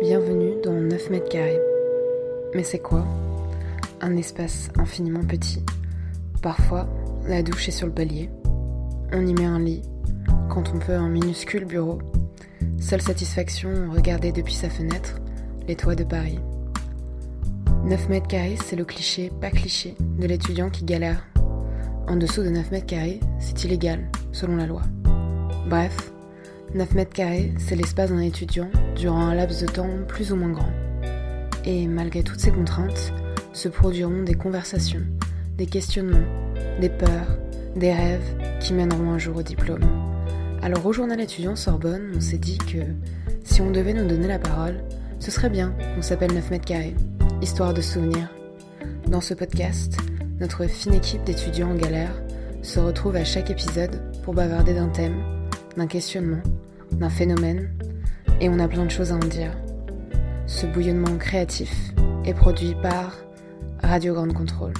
Bienvenue dans 9 mètres carrés. Mais c'est quoi? Un espace infiniment petit. Parfois, la douche est sur le palier. On y met un lit, quand on peut un minuscule bureau. Seule satisfaction, regarder depuis sa fenêtre les toits de Paris. 9 mètres carrés, c'est le cliché, pas cliché, de l'étudiant qui galère. En dessous de 9 mètres carrés, c'est illégal, selon la loi. Bref, 9 mètres carrés, c'est l'espace d'un étudiant durant un laps de temps plus ou moins grand. Et malgré toutes ces contraintes, se produiront des conversations, des questionnements, des peurs, des rêves qui mèneront un jour au diplôme. Alors au journal étudiant Sorbonne, on s'est dit que si on devait nous donner la parole, ce serait bien qu'on s'appelle 9 mètres carrés, histoire de souvenirs. Dans ce podcast, notre fine équipe d'étudiants en galère se retrouve à chaque épisode pour bavarder d'un thème, d'un questionnement, d'un phénomène, et on a plein de choses à en dire. Ce bouillonnement créatif est produit par Radio Grande Contrôle.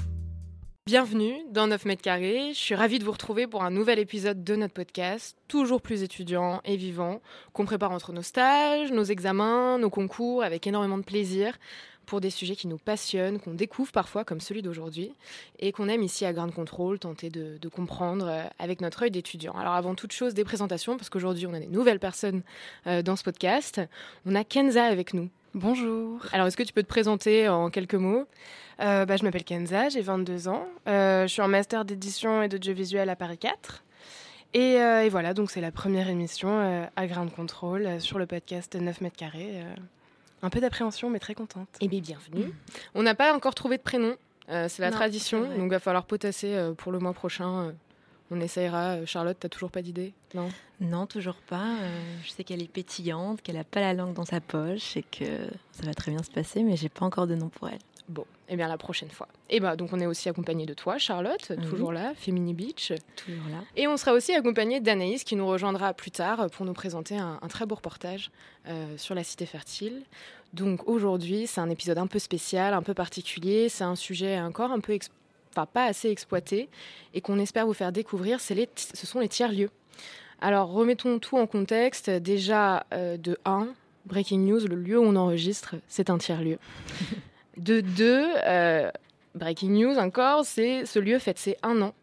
Bienvenue dans 9 mètres carrés. Je suis ravie de vous retrouver pour un nouvel épisode de notre podcast, toujours plus étudiant et vivant, qu'on prépare entre nos stages, nos examens, nos concours, avec énormément de plaisir, pour des sujets qui nous passionnent, qu'on découvre parfois comme celui d'aujourd'hui, et qu'on aime ici à Grand Contrôle tenter de, de comprendre euh, avec notre œil d'étudiant. Alors avant toute chose, des présentations, parce qu'aujourd'hui on a des nouvelles personnes euh, dans ce podcast. On a Kenza avec nous. Bonjour. Alors est-ce que tu peux te présenter en quelques mots? Euh, bah, Je m'appelle Kenza, j'ai 22 ans. Euh, je suis en master d'édition et d'audiovisuel à Paris 4. Et, euh, et voilà, donc c'est la première émission à Ground Control euh, sur le podcast 9 mètres carrés. Un peu d'appréhension, mais très contente. Eh bien, bienvenue. On n'a pas encore trouvé de prénom, euh, c'est la Non, tradition, donc il va falloir potasser euh, pour le mois prochain. euh, on essayera. Charlotte, t'as toujours pas d'idée? Non? Non, toujours pas. Euh, je sais qu'elle est pétillante, qu'elle a pas la langue dans sa poche et que ça va très bien se passer, mais j'ai pas encore de nom pour elle. Bon, eh bien la prochaine fois. Et ben donc on est aussi accompagné de toi, Charlotte, Oui. toujours là, Femini Beach. Toujours là. Et on sera aussi accompagné d'Anaïs qui nous rejoindra plus tard pour nous présenter un, un très beau reportage euh, sur la cité fertile. Donc aujourd'hui, c'est un épisode un peu spécial, un peu particulier. C'est un sujet encore un peu, enfin pas assez exploité et qu'on espère vous faire découvrir. Les, ce sont les tiers-lieux. Alors remettons tout en contexte. Déjà euh, de 1, breaking news, le lieu où on enregistre, c'est un tiers-lieu. de 2, breaking news encore, c'est ce lieu fête ses un an.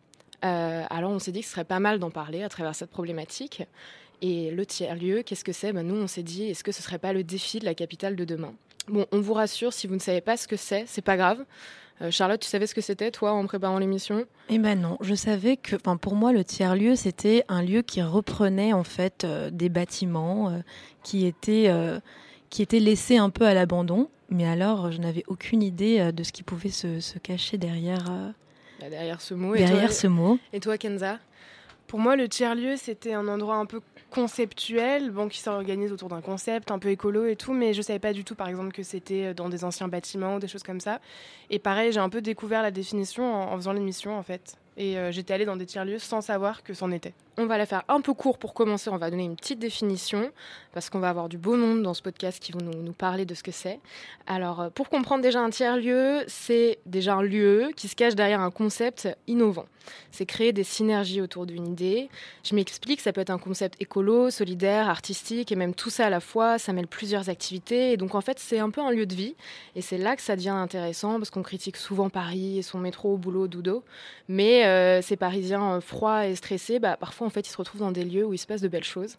Euh, alors on s'est dit que ce serait pas mal d'en parler à travers cette problématique. Et le tiers-lieu, qu'est-ce que c'est? Ben, Nous, on s'est dit, est-ce que ce serait pas le défi de la capitale de demain? Bon, on vous rassure, si vous ne savez pas ce que c'est, c'est pas grave. Euh, Charlotte, tu savais ce que c'était, toi, en préparant l'émission? Eh ben non, je savais que, pour moi, le tiers-lieu, c'était un lieu qui reprenait en fait euh, des bâtiments euh, qui étaient euh, qui étaient laissés un peu à l'abandon. Mais alors, je n'avais aucune idée euh, de ce qui pouvait se, se cacher derrière euh, Bah, Derrière ce mot. derrière et, toi, ce mot. et toi, Kenza? Pour moi, le tiers-lieu, c'était un endroit un peu conceptuel, bon, qui s'organise autour d'un concept un peu écolo et tout, mais je savais pas du tout, par exemple, que c'était dans des anciens bâtiments ou des choses comme ça. Et pareil, j'ai un peu découvert la définition en, en faisant l'émission, en fait. Et euh, j'étais allée dans des tiers-lieux sans savoir que c'en était. On va la faire un peu court pour commencer. On va donner une petite définition parce qu'on va avoir du beau monde dans ce podcast qui vont nous, nous parler de ce que c'est. Alors, euh, pour comprendre déjà un tiers-lieu, c'est déjà un lieu qui se cache derrière un concept innovant. C'est créer des synergies autour d'une idée. Je m'explique, ça peut être un concept écolo, solidaire, artistique et même tout ça à la fois. Ça mêle plusieurs activités et donc en fait, c'est un peu un lieu de vie. Et c'est là que ça devient intéressant parce qu'on critique souvent Paris et son métro, boulot, dodo. Mais euh, ces Parisiens euh, froids et stressés, bah, parfois en fait ils se retrouvent dans des lieux où il se passe de belles choses.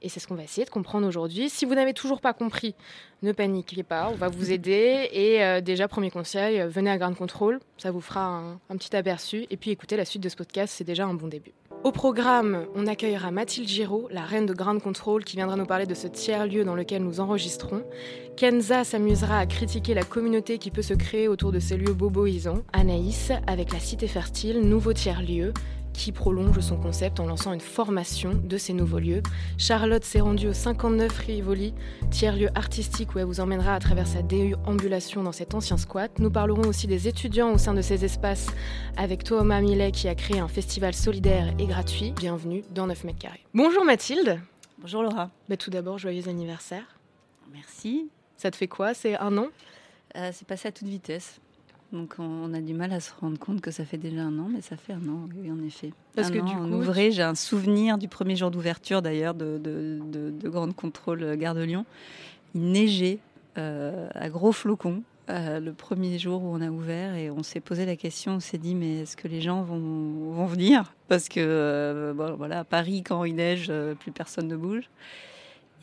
Et c'est ce qu'on va essayer de comprendre aujourd'hui. Si vous n'avez toujours pas compris, ne paniquez pas, on va vous aider. Et euh, déjà, premier conseil, venez à Grand Control, ça vous fera un, un petit aperçu. Et puis écoutez la suite de ce podcast, c'est déjà un bon début. Au programme, on accueillera Mathilde Giraud, la reine de Ground Control, qui viendra nous parler de ce tiers-lieu dans lequel nous enregistrons. Kenza s'amusera à critiquer la communauté qui peut se créer autour de ces lieux boboisants. Anaïs, avec la Cité Fertile, nouveau tiers-lieu qui prolonge son concept en lançant une formation de ces nouveaux lieux. Charlotte s'est rendue au 59 Rivoli, tiers-lieu artistique où elle vous emmènera à travers sa déambulation dans cet ancien squat. Nous parlerons aussi des étudiants au sein de ces espaces avec Thomas Millet qui a créé un festival solidaire et gratuit. Bienvenue dans 9 mètres carrés. Bonjour Mathilde. Bonjour Laura. Bah, tout d'abord, joyeux anniversaire. Merci. Ça te fait quoi? C'est un an? Euh, C'est passé à toute vitesse. Donc on a du mal à se rendre compte que ça fait déjà un an, mais ça fait un an, oui, en effet. Parce un que an, du coup, j'ai un souvenir du premier jour d'ouverture d'ailleurs de, de, de, de, Grande Contrôle Gare de Lyon. Il neigeait euh, à gros flocons euh, le premier jour où on a ouvert et on s'est posé la question, on s'est dit mais est-ce que les gens vont, vont venir? Parce que euh, bon, voilà, à Paris quand il neige, euh, plus personne ne bouge.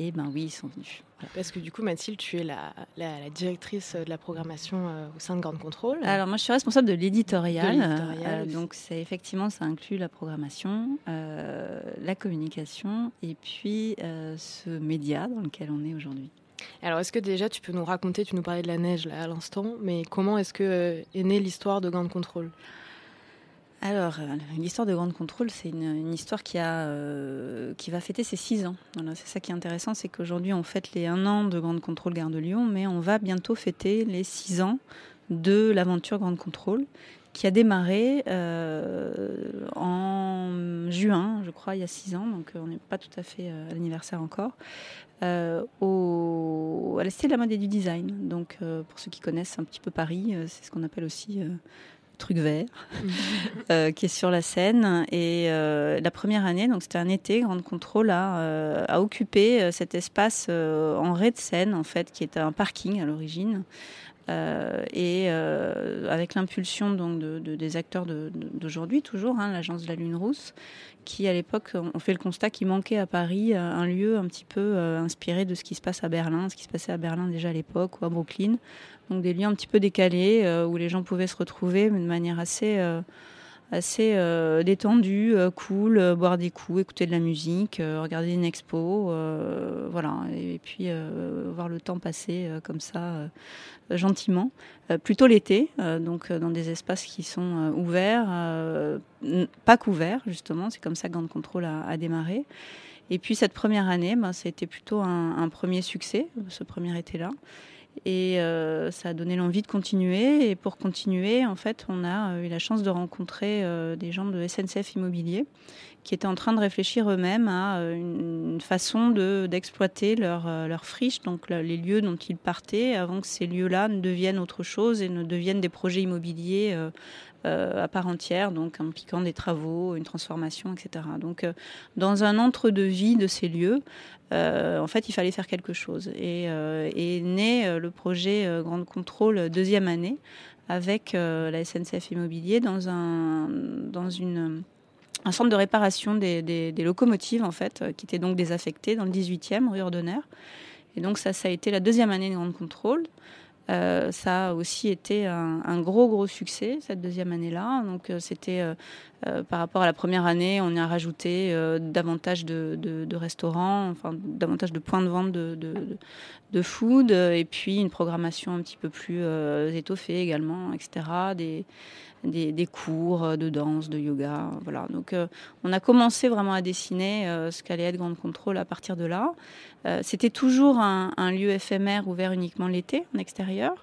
Et ben oui, ils sont venus. Parce que du coup, Mathilde, tu es la, la, la directrice de la programmation euh, au sein de Grande Contrôle. Alors moi, je suis responsable de l'éditorial. Euh, donc c'est effectivement, ça inclut la programmation, euh, la communication et puis ce média dans lequel on est aujourd'hui. Alors, est-ce que déjà tu peux nous raconter, tu nous parlais de la neige là à l'instant, mais comment est-ce que est née l'histoire de Grande Contrôle? Alors, euh, l'histoire de Grande Contrôle, c'est une, histoire qui, a, euh, va fêter ses six ans. C'est ça qui est intéressant, c'est qu'aujourd'hui, on fête les un an de Grande Contrôle Gare de Lyon, mais on va bientôt fêter les six ans de l'aventure Grande Contrôle, qui a démarré euh, en juin, je crois, il y a six ans, donc on n'est pas tout à fait à l'anniversaire encore, euh, au, à la de la mode et du design. Donc, euh, pour ceux qui connaissent un petit peu Paris, c'est ce qu'on appelle aussi truc vert, euh, qui est sur la Seine. Et euh, la première année, donc c'était un été, Grande Contrôle a, euh, a occupé cet espace en raie de Seine, en fait, qui était un parking à l'origine. Et avec l'impulsion donc de, de, des acteurs d'aujourd'hui toujours, hein, l'agence de la Lune Rousse, qui à l'époque ont fait le constat qu'il manquait à Paris un lieu un petit peu inspiré de ce qui se passe à Berlin, ce qui se passait à Berlin déjà à l'époque ou à Brooklyn, donc des lieux un petit peu décalés euh, où les gens pouvaient se retrouver mais de manière assez, euh, assez euh, détendue, cool, boire des coups, écouter de la musique, regarder une expo, voilà, et, puis voir le temps passer comme ça gentiment. plutôt l'été, donc dans des espaces qui sont ouverts, pas couverts justement, c'est comme ça que Grande Contrôle a, démarré. Et puis cette première année, ben, ça a été plutôt un premier succès, ce premier été-là. Et euh, ça a donné l'envie de continuer. Et pour continuer, en fait, on a eu la chance de rencontrer euh, des gens de SNCF Immobilier qui étaient en train de réfléchir eux-mêmes à une façon d'exploiter de, leur, leur friche, donc les lieux dont ils partaient, avant que ces lieux-là ne deviennent autre chose et ne deviennent des projets immobiliers euh, euh, à part entière, donc impliquant des travaux, une transformation, etc. Donc, euh, dans un entre-deux-vie de ces lieux, euh, en fait, il fallait faire quelque chose. Et est né le projet Grande Contrôle deuxième année avec la SNCF Immobilier dans un dans une un centre de réparation des, locomotives, en fait, qui était donc désaffecté dans le 18e, rue Ordonner. Et donc ça, ça a été la deuxième année de Grande Contrôle. Euh, ça a aussi été un, gros, gros succès, cette deuxième année-là. Donc euh, c'était, euh, par rapport à la première année, on y a rajouté davantage de, restaurants, enfin davantage de points de vente de, food, et puis une programmation un petit peu plus étoffée également, etc. des, des, cours de danse, de yoga. Voilà. Donc, euh, on a commencé vraiment à dessiner euh, ce qu'allait être Grande Contrôle à partir de là. Euh, C'était toujours un, un, lieu éphémère ouvert uniquement l'été, en extérieur.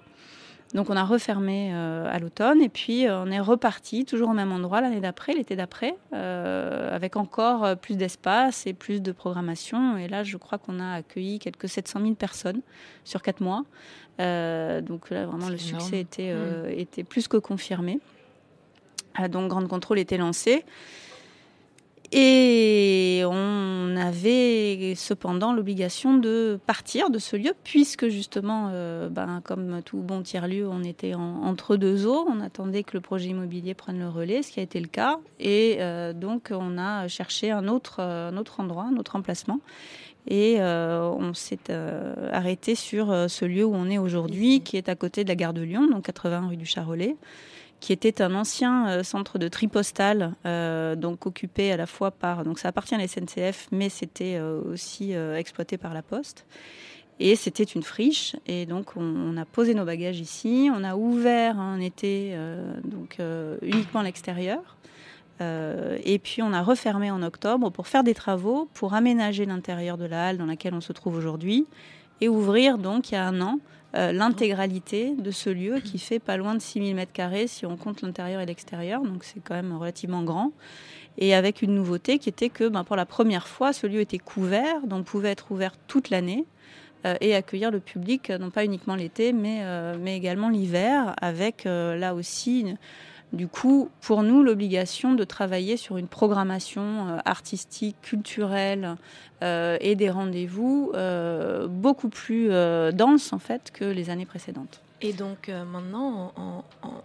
Donc, on a refermé à l'automne et puis on est reparti toujours au même endroit l'année d'après, l'été d'après, avec encore plus d'espace et plus de programmation. Et là, je crois qu'on a accueilli quelques 700 000 personnes sur quatre mois. donc là, vraiment, le énorme. succès était, mmh. était plus que confirmé. Donc Grande Contrôle était lancé. Et on avait cependant l'obligation de partir de ce lieu, puisque justement, euh, ben, comme tout bon tiers-lieu, on était en, entre deux eaux. On attendait que le projet immobilier prenne le relais, ce qui a été le cas. Et euh, donc, on a cherché un autre, un autre endroit, un autre emplacement. Et euh, on s'est euh, arrêté sur ce lieu où on est aujourd'hui, qui est à côté de la gare de Lyon, donc 80 rue du Charolais qui était un ancien centre de tri postal, donc occupé à la fois par, donc ça appartient à la SNCF, mais c'était aussi exploité par la Poste. Et c'était une friche. Et donc, on, a posé nos bagages ici. On a ouvert un été, donc uniquement l'extérieur. Euh, et puis on a refermé en octobre pour faire des travaux, pour aménager l'intérieur de la halle dans laquelle on se trouve aujourd'hui et ouvrir donc il y a un an euh, l'intégralité de ce lieu qui fait pas loin de 6000 m2 si on compte l'intérieur et l'extérieur, donc c'est quand même relativement grand. Et avec une nouveauté qui était que ben, pour la première fois, ce lieu était couvert, donc pouvait être ouvert toute l'année euh, et accueillir le public, non pas uniquement l'été, mais, mais également l'hiver, avec là aussi du coup, pour nous, l'obligation de travailler sur une programmation euh, artistique, culturelle euh, et des rendez-vous euh, beaucoup plus dense en fait que les années précédentes. Et donc maintenant,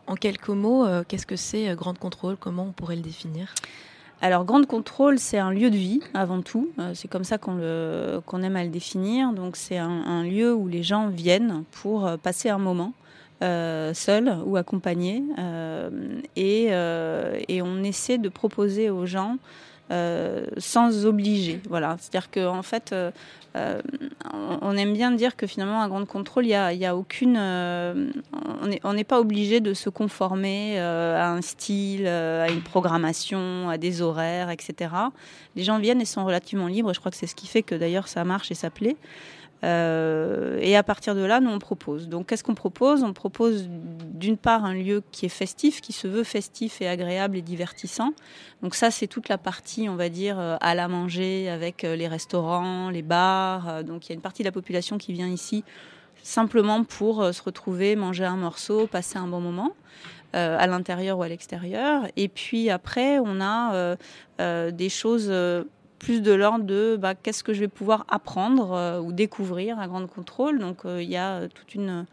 en, quelques mots, qu'est-ce que c'est Grande Contrôle? Comment on pourrait le définir? Alors, Grande Contrôle, c'est un lieu de vie avant tout. c'est comme ça qu'on aime à le définir. Donc, c'est un, lieu où les gens viennent pour passer un moment euh, seul ou accompagné. Euh, et, euh, et, on essaie de proposer aux gens sans obliger. Voilà. C'est-à-dire qu'en en fait, on aime bien dire que finalement, à grande contrôle, il n'y a, a, aucune. on n'est pas obligé de se conformer à un style, à une programmation, à des horaires, etc. Les gens viennent et sont relativement libres. Je crois que c'est ce qui fait que d'ailleurs ça marche et ça plaît. Euh, et à partir de là, nous, on propose. Donc, qu'est-ce qu'on propose? On propose d'une part un lieu qui est festif, qui se veut festif et agréable et divertissant. Donc ça, c'est toute la partie, on va dire, euh, à la manger avec euh, les restaurants, les bars. Donc, il y a une partie de la population qui vient ici simplement pour se retrouver, manger un morceau, passer un bon moment. à l'intérieur ou à l'extérieur. Et puis après, on a des choses plus de l'ordre de bah, qu'est-ce que je vais pouvoir apprendre euh, ou découvrir à Grande Contrôle. Donc euh, il y a toute une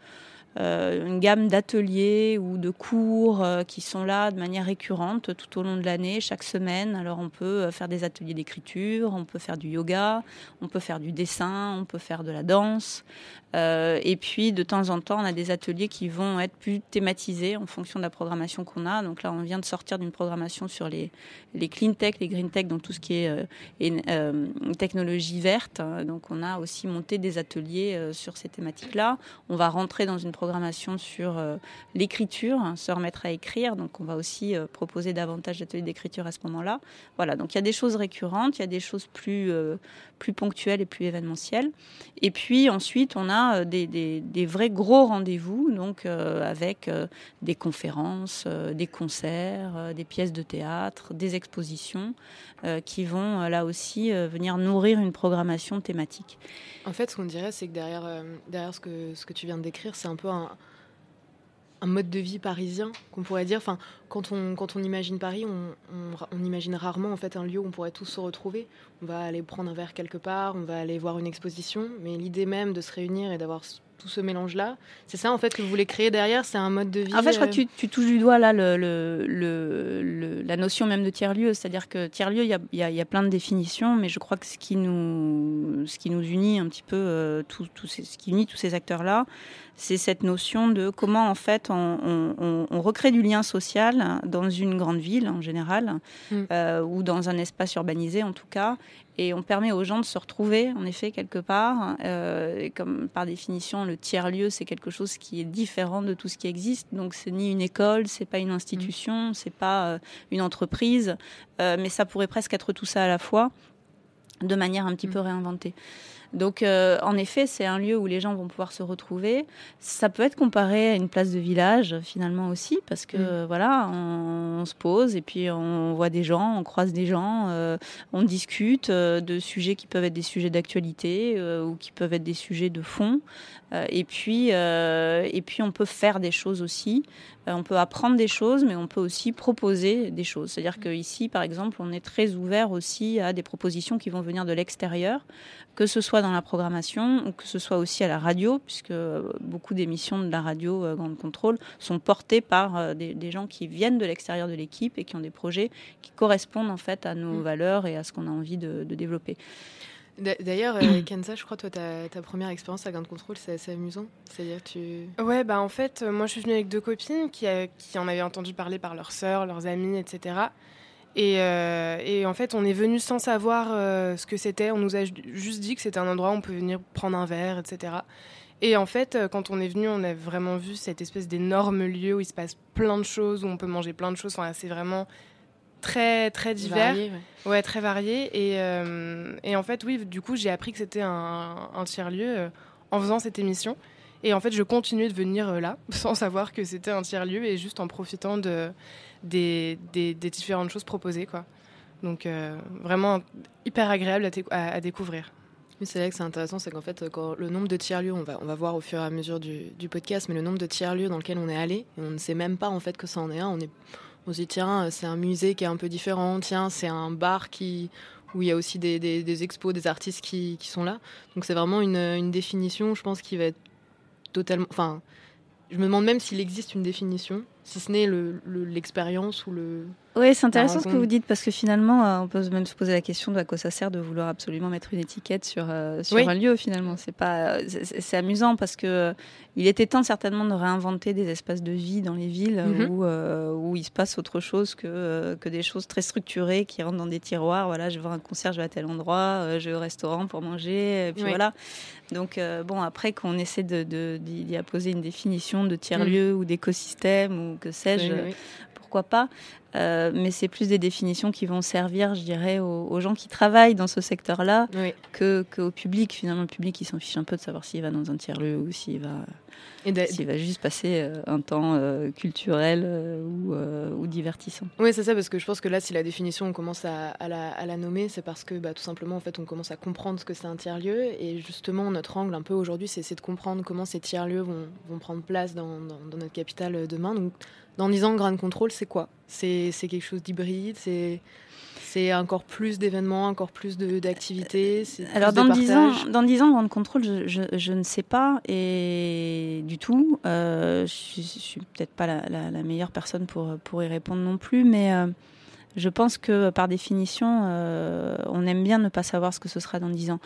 euh, gamme d'ateliers ou de cours euh, qui sont là de manière récurrente tout au long de l'année, chaque semaine. Alors on peut euh, faire des ateliers d'écriture, on peut faire du yoga, on peut faire du dessin, on peut faire de la danse. Et puis de temps en temps, on a des ateliers qui vont être plus thématisés en fonction de la programmation qu'on a. Donc là, on vient de sortir d'une programmation sur les, les clean tech, les green tech, donc tout ce qui est une technologie verte. Donc on a aussi monté des ateliers sur ces thématiques-là. On va rentrer dans une programmation sur euh, l'écriture, hein, se remettre à écrire. Donc on va aussi euh, proposer davantage d'ateliers d'écriture à ce moment-là. Voilà, donc il y a des choses récurrentes, il y a des choses plus, euh, plus ponctuelles et plus événementielles. Et puis ensuite, on a des, des, vrais gros rendez-vous, donc avec des conférences, des concerts, des pièces de théâtre, des expositions qui vont là aussi venir nourrir une programmation thématique. En fait, ce qu'on dirait, c'est que derrière, derrière ce, que, ce que tu viens de décrire, c'est un peu un, mode de vie parisien qu'on pourrait dire. Enfin, quand on, quand on imagine Paris, on, on, imagine rarement en fait un lieu où on pourrait tous se retrouver. On va aller prendre un verre quelque part, on va aller voir une exposition, mais l'idée même de se réunir et d'avoir tout ce mélange-là. C'est ça en fait que vous voulez créer derrière, c'est un mode de vie. En fait, je crois que euh, tu, tu touches du doigt là le, le, la notion même de tiers-lieu, c'est-à-dire que tiers-lieu, il y a, y, y a, plein de définitions, mais je crois que ce qui nous, ce qui nous unit un petit peu, euh, tout, tout ce qui unit tous ces acteurs-là, c'est cette notion de comment en fait on, on, on, recrée du lien social dans une grande ville en général, mm. euh, ou dans un espace urbanisé en tout cas, et on permet aux gens de se retrouver, en effet, quelque part. Euh, comme par définition, le tiers-lieu, c'est quelque chose qui est différent de tout ce qui existe. Donc, c'est ni une école, c'est pas une institution, c'est pas euh, une entreprise, mais ça pourrait presque être tout ça à la fois, de manière un petit mm. peu réinventée. Donc, euh, en effet, c'est un lieu où les gens vont pouvoir se retrouver. Ça peut être comparé à une place de village, finalement aussi, parce que mm. voilà, on, se pose et puis on voit des gens, on croise des gens, euh, on discute euh, de sujets qui peuvent être des sujets d'actualité ou qui peuvent être des sujets de fond. Et puis, et puis, on peut faire des choses aussi. on peut apprendre des choses, mais on peut aussi proposer des choses. C'est-à-dire mm. qu'ici, par exemple, on est très ouvert aussi à des propositions qui vont venir de l'extérieur que ce soit dans la programmation ou que ce soit aussi à la radio, puisque beaucoup d'émissions de la radio euh, Grande Contrôle sont portées par euh, des, gens qui viennent de l'extérieur de l'équipe et qui ont des projets qui correspondent en fait à nos mm. valeurs et à ce qu'on a envie de, développer. D'ailleurs, euh, Kenza, je crois, toi, ta, ta première expérience à Gain de Contrôle, c'est assez amusant. C'est-à-dire tu... Ouais, bah en fait, moi, je suis venue avec deux copines qui, qui en avaient entendu parler par leurs sœurs, leurs amis, etc. Et, et, en fait, on est venu sans savoir ce que c'était. On nous a juste dit que c'était un endroit où on peut venir prendre un verre, etc. Et en fait, quand on est venu, on a vraiment vu cette espèce d'énorme lieu où il se passe plein de choses, où on peut manger plein de choses. Enfin, c'est vraiment très très divers, ouais. très varié. Et, euh, et, en fait, oui, du coup, j'ai appris que c'était un, un tiers lieu euh, en faisant cette émission. Et en fait, je continuais de venir euh, là sans savoir que c'était un tiers lieu et juste en profitant de des, des, différentes choses proposées, quoi. Donc vraiment hyper agréable à, à, découvrir. c'est vrai que c'est intéressant, c'est qu'en fait, quand le nombre de tiers-lieux, on va, on va voir au fur et à mesure du, du podcast, mais le nombre de tiers-lieux dans lequel on est allé, on ne sait même pas en fait que ça en est un. On est on se dit tiens c'est un musée qui est un peu différent, tiens c'est un bar qui où il y a aussi des, expos, des artistes qui, qui sont là. Donc c'est vraiment une, une, définition, je pense, qui va être totalement... Enfin, je me demande même s'il existe une définition, si ce n'est l'expérience ou le, oui, c'est intéressant ce que vous dites parce que finalement, euh, on peut même se poser la question de à quoi ça sert de vouloir absolument mettre une étiquette sur, euh, sur un lieu. Finalement, c'est pas, c'est amusant parce que euh, il était temps certainement de réinventer des espaces de vie dans les villes mhm. où, où il se passe autre chose que, que des choses très structurées qui rentrent dans des tiroirs. Voilà, je vais voir un concert, je vais à tel endroit, je vais au restaurant pour manger, et puis voilà. Donc bon, après qu'on essaie de, d'y apposer une définition de tiers lieu ou d'écosystème ou que sais-je, pourquoi pas. Euh, mais c'est plus des définitions qui vont servir, je dirais, aux, gens qui travaillent dans ce secteur-là que qu'au public. Finalement, le public, il s'en fiche un peu de savoir s'il va dans un tiers-lieu ou s'il va, s'il va juste passer euh, un temps euh, culturel ou, ou, divertissant. Oui, c'est ça, parce que je pense que là, si la définition, on commence à, la, à la, nommer, c'est parce que bah, tout simplement, en fait, on commence à comprendre ce que c'est un tiers-lieu. Et justement, notre angle un peu aujourd'hui, c'est de comprendre comment ces tiers-lieux vont, vont, prendre place dans, dans, dans notre capitale demain. Donc, dans 10 ans, Grand Control, c'est quoi? C'est quelque chose d'hybride? C'est encore plus d'événements, encore plus d'activités? Alors, dans, 10 ans, dans 10 ans, Grand Control, je, je, je, ne sais pas, et du tout, euh, je ne suis peut-être pas la, la, meilleure personne pour, pour y répondre non plus, mais euh, je pense que par définition, euh, on aime bien ne pas savoir ce que ce sera dans 10 ans.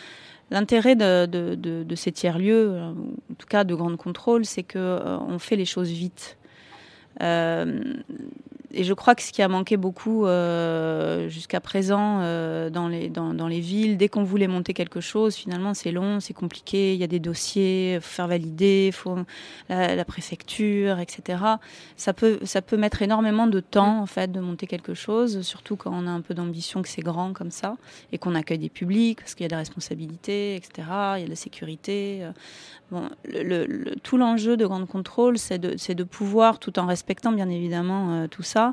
L'intérêt de, de, de, de, ces tiers-lieux, en tout cas de Grand Contrôle, c'est qu'on fait les choses vite. Euh, et je crois que ce qui a manqué beaucoup euh, jusqu'à présent euh, dans, les, dans, dans, les villes, dès qu'on voulait monter quelque chose, finalement c'est long, c'est compliqué, il y a des dossiers, faut faire valider, faut la, préfecture, etc. Ça peut, ça peut mettre énormément de temps en fait de monter quelque chose, surtout quand on a un peu d'ambition, que c'est grand comme ça, et qu'on accueille des publics, parce qu'il y a des responsabilités, etc. Il y a de la sécurité. Bon, le, le, tout l'enjeu de Grande Contrôle, c'est de, de pouvoir, tout en respectant bien évidemment euh, tout ça,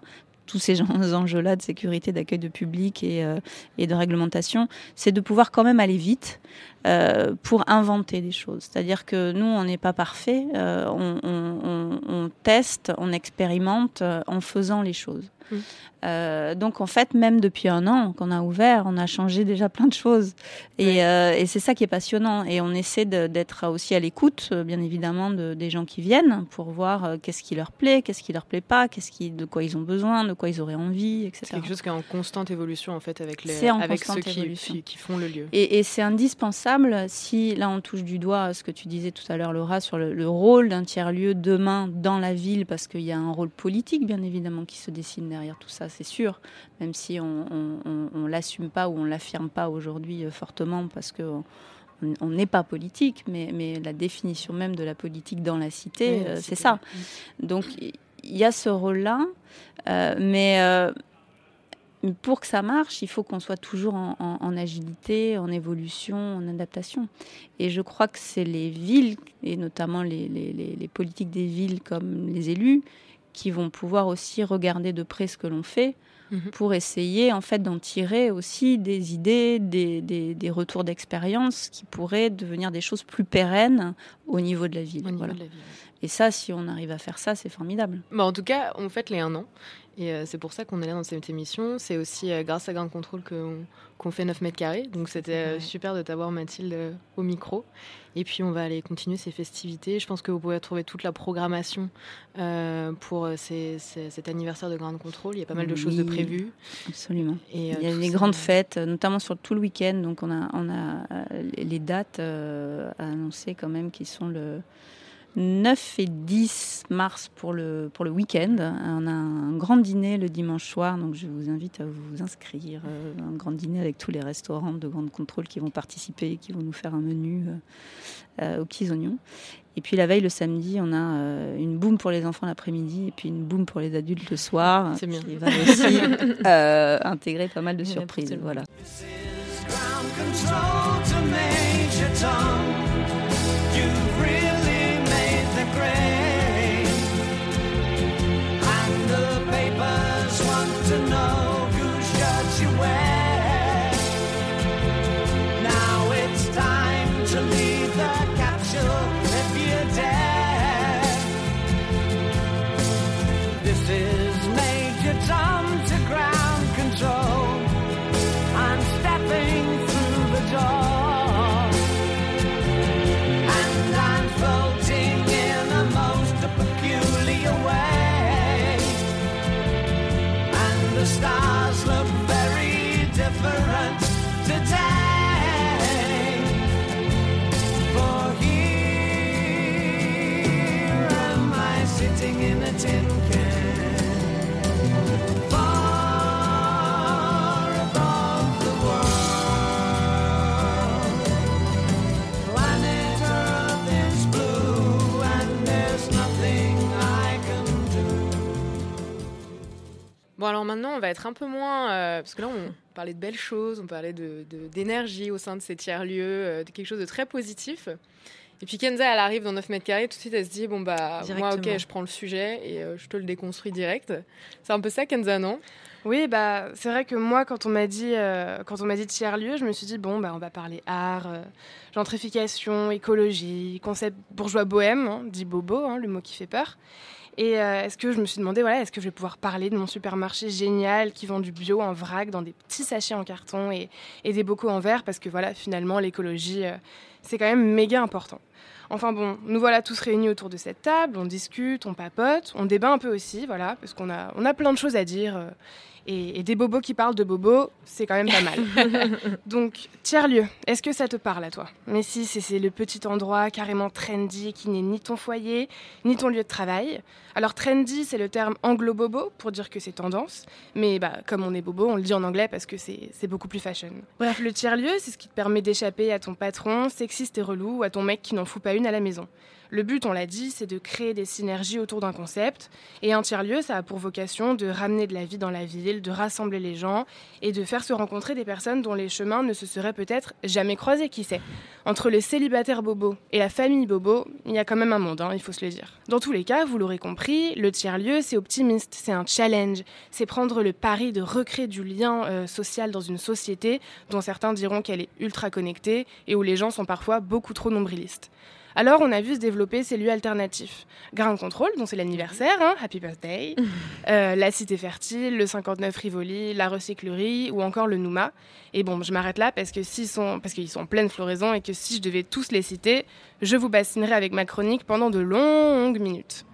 tous ces enjeux-là de sécurité, d'accueil de public et, euh, et de réglementation, c'est de pouvoir quand même aller vite euh, pour inventer des choses. C'est-à-dire que nous, on n'est pas parfait, euh, on, on, on, teste, on expérimente euh, en faisant les choses. Mmh. Euh, donc en fait, même depuis un an qu'on a ouvert, on a changé déjà plein de choses. Et, et c'est ça qui est passionnant. Et on essaie d'être aussi à l'écoute, bien évidemment, de, des gens qui viennent pour voir qu'est-ce qui leur plaît, qu'est-ce qui leur plaît pas, qu'est-ce qui, de quoi ils ont besoin, de quoi ils auraient envie, etc. C'est quelque chose qui est en constante évolution en fait avec, les, avec ceux qui, qui, font le lieu. Et, et c'est indispensable si, là on touche du doigt ce que tu disais tout à l'heure Laura sur le, le rôle d'un tiers-lieu demain dans la ville, parce qu'il y a un rôle politique bien évidemment qui se dessine derrière tout ça c'est sûr, même si on ne l'assume pas ou on l'affirme pas aujourd'hui euh, fortement parce que on n'est pas politique, mais, mais, la définition même de la politique dans la cité, euh, c'est ça. Donc il y a ce rôle-là, euh, mais pour que ça marche, il faut qu'on soit toujours en, en, agilité, en évolution, en adaptation. Et je crois que c'est les villes, et notamment les, les, les, politiques des villes comme les élus, qui vont pouvoir aussi regarder de près ce que l'on fait mhm. pour essayer en fait d'en tirer aussi des idées, des, des, des retours d'expérience qui pourraient devenir des choses plus pérennes au niveau de la ville. Voilà. De la ville. Et ça, si on arrive à faire ça, c'est formidable. Bah, en tout cas, on fête les un an. Et euh, c'est pour ça qu'on est là dans cette émission. C'est aussi euh, grâce à Grand Contrôle qu'on fait 9 mètres carrés. Donc c'était euh, super de t'avoir Mathilde au micro. Et puis on va aller continuer ces festivités. Je pense que vous pouvez trouver toute la programmation pour cet anniversaire de Grand Contrôle. Il y a pas mal de choses de prévues. Absolument. Et, Il y a des grandes fêtes, notamment sur tout le week-end. Donc on a, on a les dates à annoncer quand même qui sont le 9 et 10 mars pour le, pour le week-end. On a un grand dîner le dimanche soir, donc je vous invite à vous inscrire. Euh, un grand dîner avec tous les restaurants de grande contrôle qui vont participer, qui vont nous faire un menu euh, euh, aux petits oignons. Et puis la veille, le samedi, on a une boum pour les enfants l'après-midi et puis une boum pour les adultes le soir. C'est bien. Qui va aussi intégrer pas mal de surprises. Voilà. Bon, alors maintenant, on va être un peu moins. Euh, parce que là, on parlait de belles choses, on parlait d'énergie de, au sein de ces tiers-lieux, euh, de quelque chose de très positif. Et puis Kenza, elle arrive dans 9 mètres carrés, tout de suite, elle se dit Bon, bah, moi, ok, je prends le sujet et euh, je te le déconstruis direct. C'est un peu ça, Kenza, non? Oui, bah, c'est vrai que moi, quand on m'a dit, quand on m'a dit tiers-lieu, je me suis dit bon, bah, on va parler art, gentrification, écologie, concept bourgeois bohème, hein, dit bobo, hein, le mot qui fait peur. Et euh, est-ce que je me suis demandé, voilà, est-ce que je vais pouvoir parler de mon supermarché génial qui vend du bio en vrac dans des petits sachets en carton et, des bocaux en verre? Parce que voilà, finalement, l'écologie, euh, c'est quand même méga important. Enfin bon, nous voilà tous réunis autour de cette table, on discute, on papote, on débat un peu aussi, voilà, parce qu'on a, on a plein de choses à dire. Euh, et, des bobos qui parlent de bobos, c'est quand même pas mal. Donc, tiers-lieu, est-ce que ça te parle à toi? Mais si, c'est le petit endroit carrément trendy qui n'est ni ton foyer, ni ton lieu de travail. Alors, trendy, c'est le terme anglo-bobo pour dire que c'est tendance. Mais bah, comme on est bobo, on le dit en anglais parce que c'est beaucoup plus fashion. Bref, le tiers-lieu, c'est ce qui te permet d'échapper à ton patron sexiste et relou ou à ton mec qui n'en fout pas une à la maison. Le but, on l'a dit, c'est de créer des synergies autour d'un concept. Et un tiers-lieu, ça a pour vocation de ramener de la vie dans la ville, de rassembler les gens et de faire se rencontrer des personnes dont les chemins ne se seraient peut-être jamais croisés, qui sait. Entre les célibataires Bobo et la famille Bobo, il y a quand même un monde, hein, il faut se le dire. Dans tous les cas, vous l'aurez compris, le tiers-lieu, c'est optimiste, c'est un challenge, c'est prendre le pari de recréer du lien euh, social dans une société dont certains diront qu'elle est ultra connectée et où les gens sont parfois beaucoup trop nombrilistes. Alors, on a vu se développer ces lieux alternatifs. Grand Contrôle, dont c'est l'anniversaire, hein, Happy Birthday, euh, la Cité Fertile, le 59 Rivoli, la Recyclerie ou encore le Nouma. Et bon, je m'arrête là parce que s'ils sont, parce qu'ils sont en pleine floraison et que si je devais tous les citer, je vous bassinerais avec ma chronique pendant de longues minutes.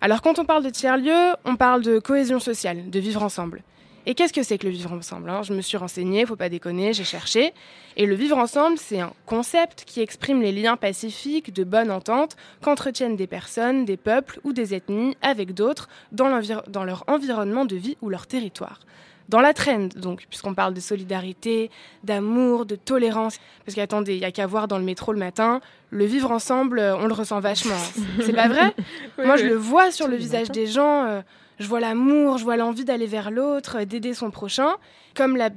Alors, quand on parle de tiers-lieux, on parle de cohésion sociale, de vivre ensemble. Et qu'est-ce que c'est que le vivre ensemble hein? Je me suis renseignée, faut pas déconner, j'ai cherché. Et le vivre ensemble, c'est un concept qui exprime les liens pacifiques de bonne entente qu'entretiennent des personnes, des peuples ou des ethnies avec d'autres dans, dans leur environnement de vie ou leur territoire dans la trend, donc, puisqu'on parle de solidarité, d'amour, de tolérance. Parce qu'attendez, il n'y a qu'à voir dans le métro le matin, le vivre ensemble, on le ressent vachement. C'est pas vrai? Moi, je le vois sur le visage des gens. Euh, je vois l'amour, je vois l'envie d'aller vers l'autre, d'aider son prochain. Comme la,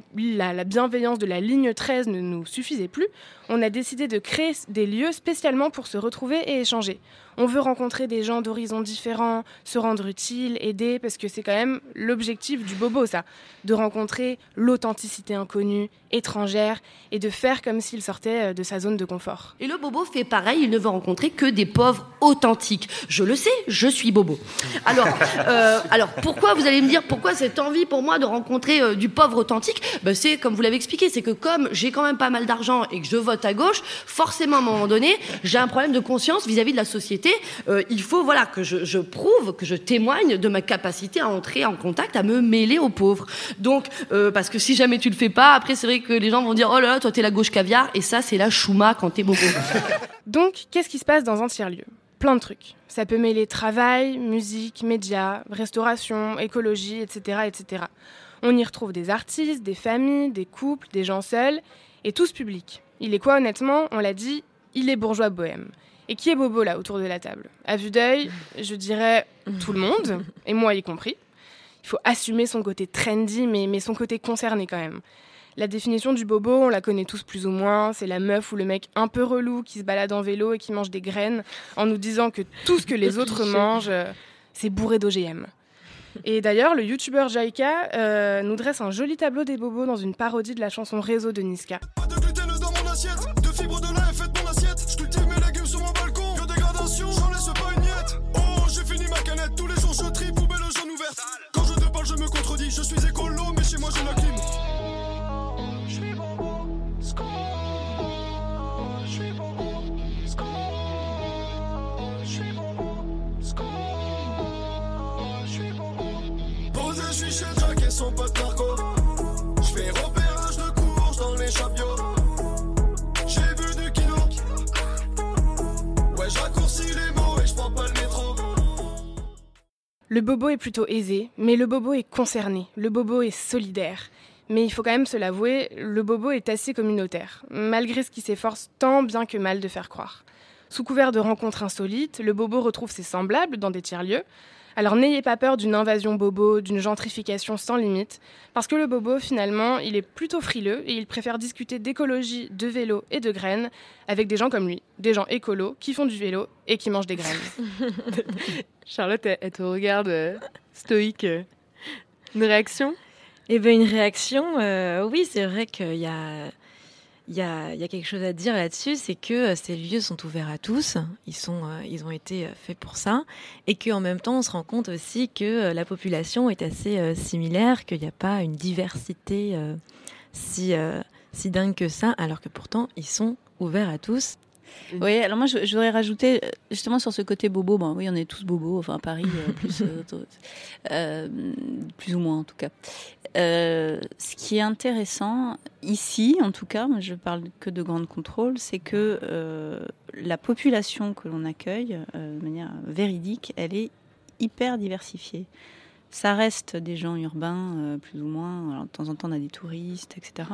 bienveillance de la ligne 13 ne nous suffisait plus, on a décidé de créer des lieux spécialement pour se retrouver et échanger. On veut rencontrer des gens d'horizons différents, se rendre utile, aider, parce que c'est quand même l'objectif du bobo, ça. De rencontrer l'authenticité inconnue, étrangère, et de faire comme s'il sortait euh, de sa zone de confort. Et le bobo fait pareil, il ne veut rencontrer que des pauvres authentiques. Je le sais, je suis bobo. Alors, euh, alors pourquoi, vous allez me dire, pourquoi cette envie pour moi de rencontrer euh, du pauvre authentique ben, C'est comme vous l'avez expliqué, c'est que comme j'ai quand même pas mal d'argent et que je vote à gauche, forcément à un moment donné, j'ai un problème de conscience vis-à-vis de la société. Euh, il faut voilà que je, je, prouve, que je témoigne de ma capacité à entrer en contact, à me mêler aux pauvres. Donc, euh, parce que si jamais tu le fais pas, après c'est vrai que les gens vont dire oh là là, toi t'es la gauche caviar, et ça c'est la chouma quand t'es bobo. Donc, qu'est-ce qui se passe dans un tiers-lieu? Plein de trucs. Ça peut mêler travail, musique, médias, restauration, écologie, etc., etc. On y retrouve des artistes, des familles, des couples, des gens seuls, et tous publics. Il est quoi honnêtement? On l'a dit, il est bourgeois bohème. Et qui est bobo là autour de la table? À vue d'œil, je dirais tout le monde, et moi y compris. Il faut assumer son côté trendy, mais son côté concerné quand même. La définition du bobo, on la connaît tous plus ou moins. C'est la meuf ou le mec un peu relou qui se balade en vélo et qui mange des graines en nous disant que tout ce que les autres mangent, euh, c'est bourré d'OGM. Et d'ailleurs, le youtubeur Jaika euh, nous dresse un joli tableau des bobos dans une parodie de la chanson Réseau de Niska. Pas de gluten dans mon assiette, de fibres de et faites mon assiette. Je cultive mes légumes sur mon balcon, que dégradation, j'en laisse pas une miette. Oh, j'ai fini ma canette, tous les jours je trie, poubelle jaune ouverte. Quand je te parle, je me contredis, je suis écolo, mais chez moi j'ai la clim. Son pote Marco. Je fais repérage de courge dans les chapiots. J'ai vu du kilo. Ouais, je raccourcis les mots et je prends pas le métro. Le bobo est plutôt aisé, mais le bobo est concerné, le bobo est solidaire. Mais il faut quand même se l'avouer, le bobo est assez communautaire, malgré ce qui s'efforce tant bien que mal de faire croire. Sous couvert de rencontres insolites, le bobo retrouve ses semblables dans des tiers-lieux. Alors n'ayez pas peur d'une invasion bobo, d'une gentrification sans limite, parce que le bobo, finalement, il est plutôt frileux et il préfère discuter d'écologie, de vélo et de graines avec des gens comme lui, des gens écolos qui font du vélo et qui mangent des graines. Charlotte, elle, te regarde euh, stoïque. Une réaction? Eh bien, une réaction, euh, oui, c'est vrai qu'il y a, quelque chose à dire là-dessus, c'est que euh, ces lieux sont ouverts à tous, ils, sont, euh, ils ont été faits pour ça, et qu'en même temps, on se rend compte aussi que la population est assez similaire, qu'il n'y a pas une diversité si, si dingue que ça, alors que pourtant, ils sont ouverts à tous. Oui, alors moi je, je voudrais rajouter euh, justement sur ce côté bobo. Bon, oui, on est tous bobos, enfin à Paris euh, plus, euh, plus ou moins en tout cas. Euh, ce qui est intéressant ici, en tout cas, je parle que de grande contrôle, c'est que la population que l'on accueille de manière véridique, elle est hyper diversifiée. Ça reste des gens urbains, euh, plus ou moins. De temps en temps, on a des touristes, etc.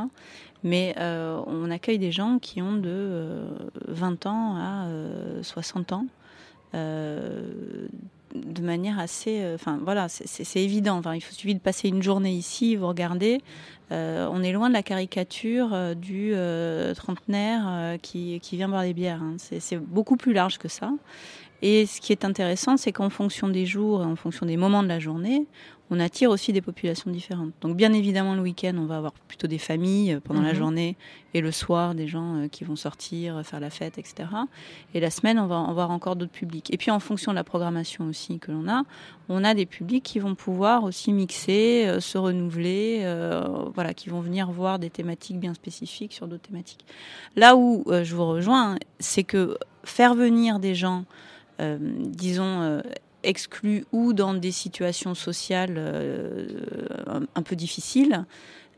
Mais euh, on accueille des gens qui ont de euh, 20 ans à euh, 60 ans. euh, de manière assez. euh, Enfin, voilà, c'est- évident. Il faut suffit de passer une journée ici, vous regardez. euh, on est loin de la caricature euh, du euh, trentenaire euh, qui, qui vient boire des bières. hein. C'est beaucoup plus large que ça. Et ce qui est intéressant, c'est qu'en fonction des jours et en fonction des moments de la journée, on attire aussi des populations différentes. Donc bien évidemment, le week-end, on va avoir plutôt des familles euh, pendant la Mhm. journée et le soir, des gens euh, qui vont sortir, euh, faire la fête, etc. Et la semaine, on va en voir encore d'autres publics. Et puis en fonction de la programmation aussi que l'on a, on a des publics qui vont pouvoir aussi mixer, se renouveler, euh, voilà, qui vont venir voir des thématiques bien spécifiques sur d'autres thématiques. Là où euh, je vous rejoins, c'est que faire venir des gens, disons, euh, exclus ou dans des situations sociales euh, un, peu difficiles,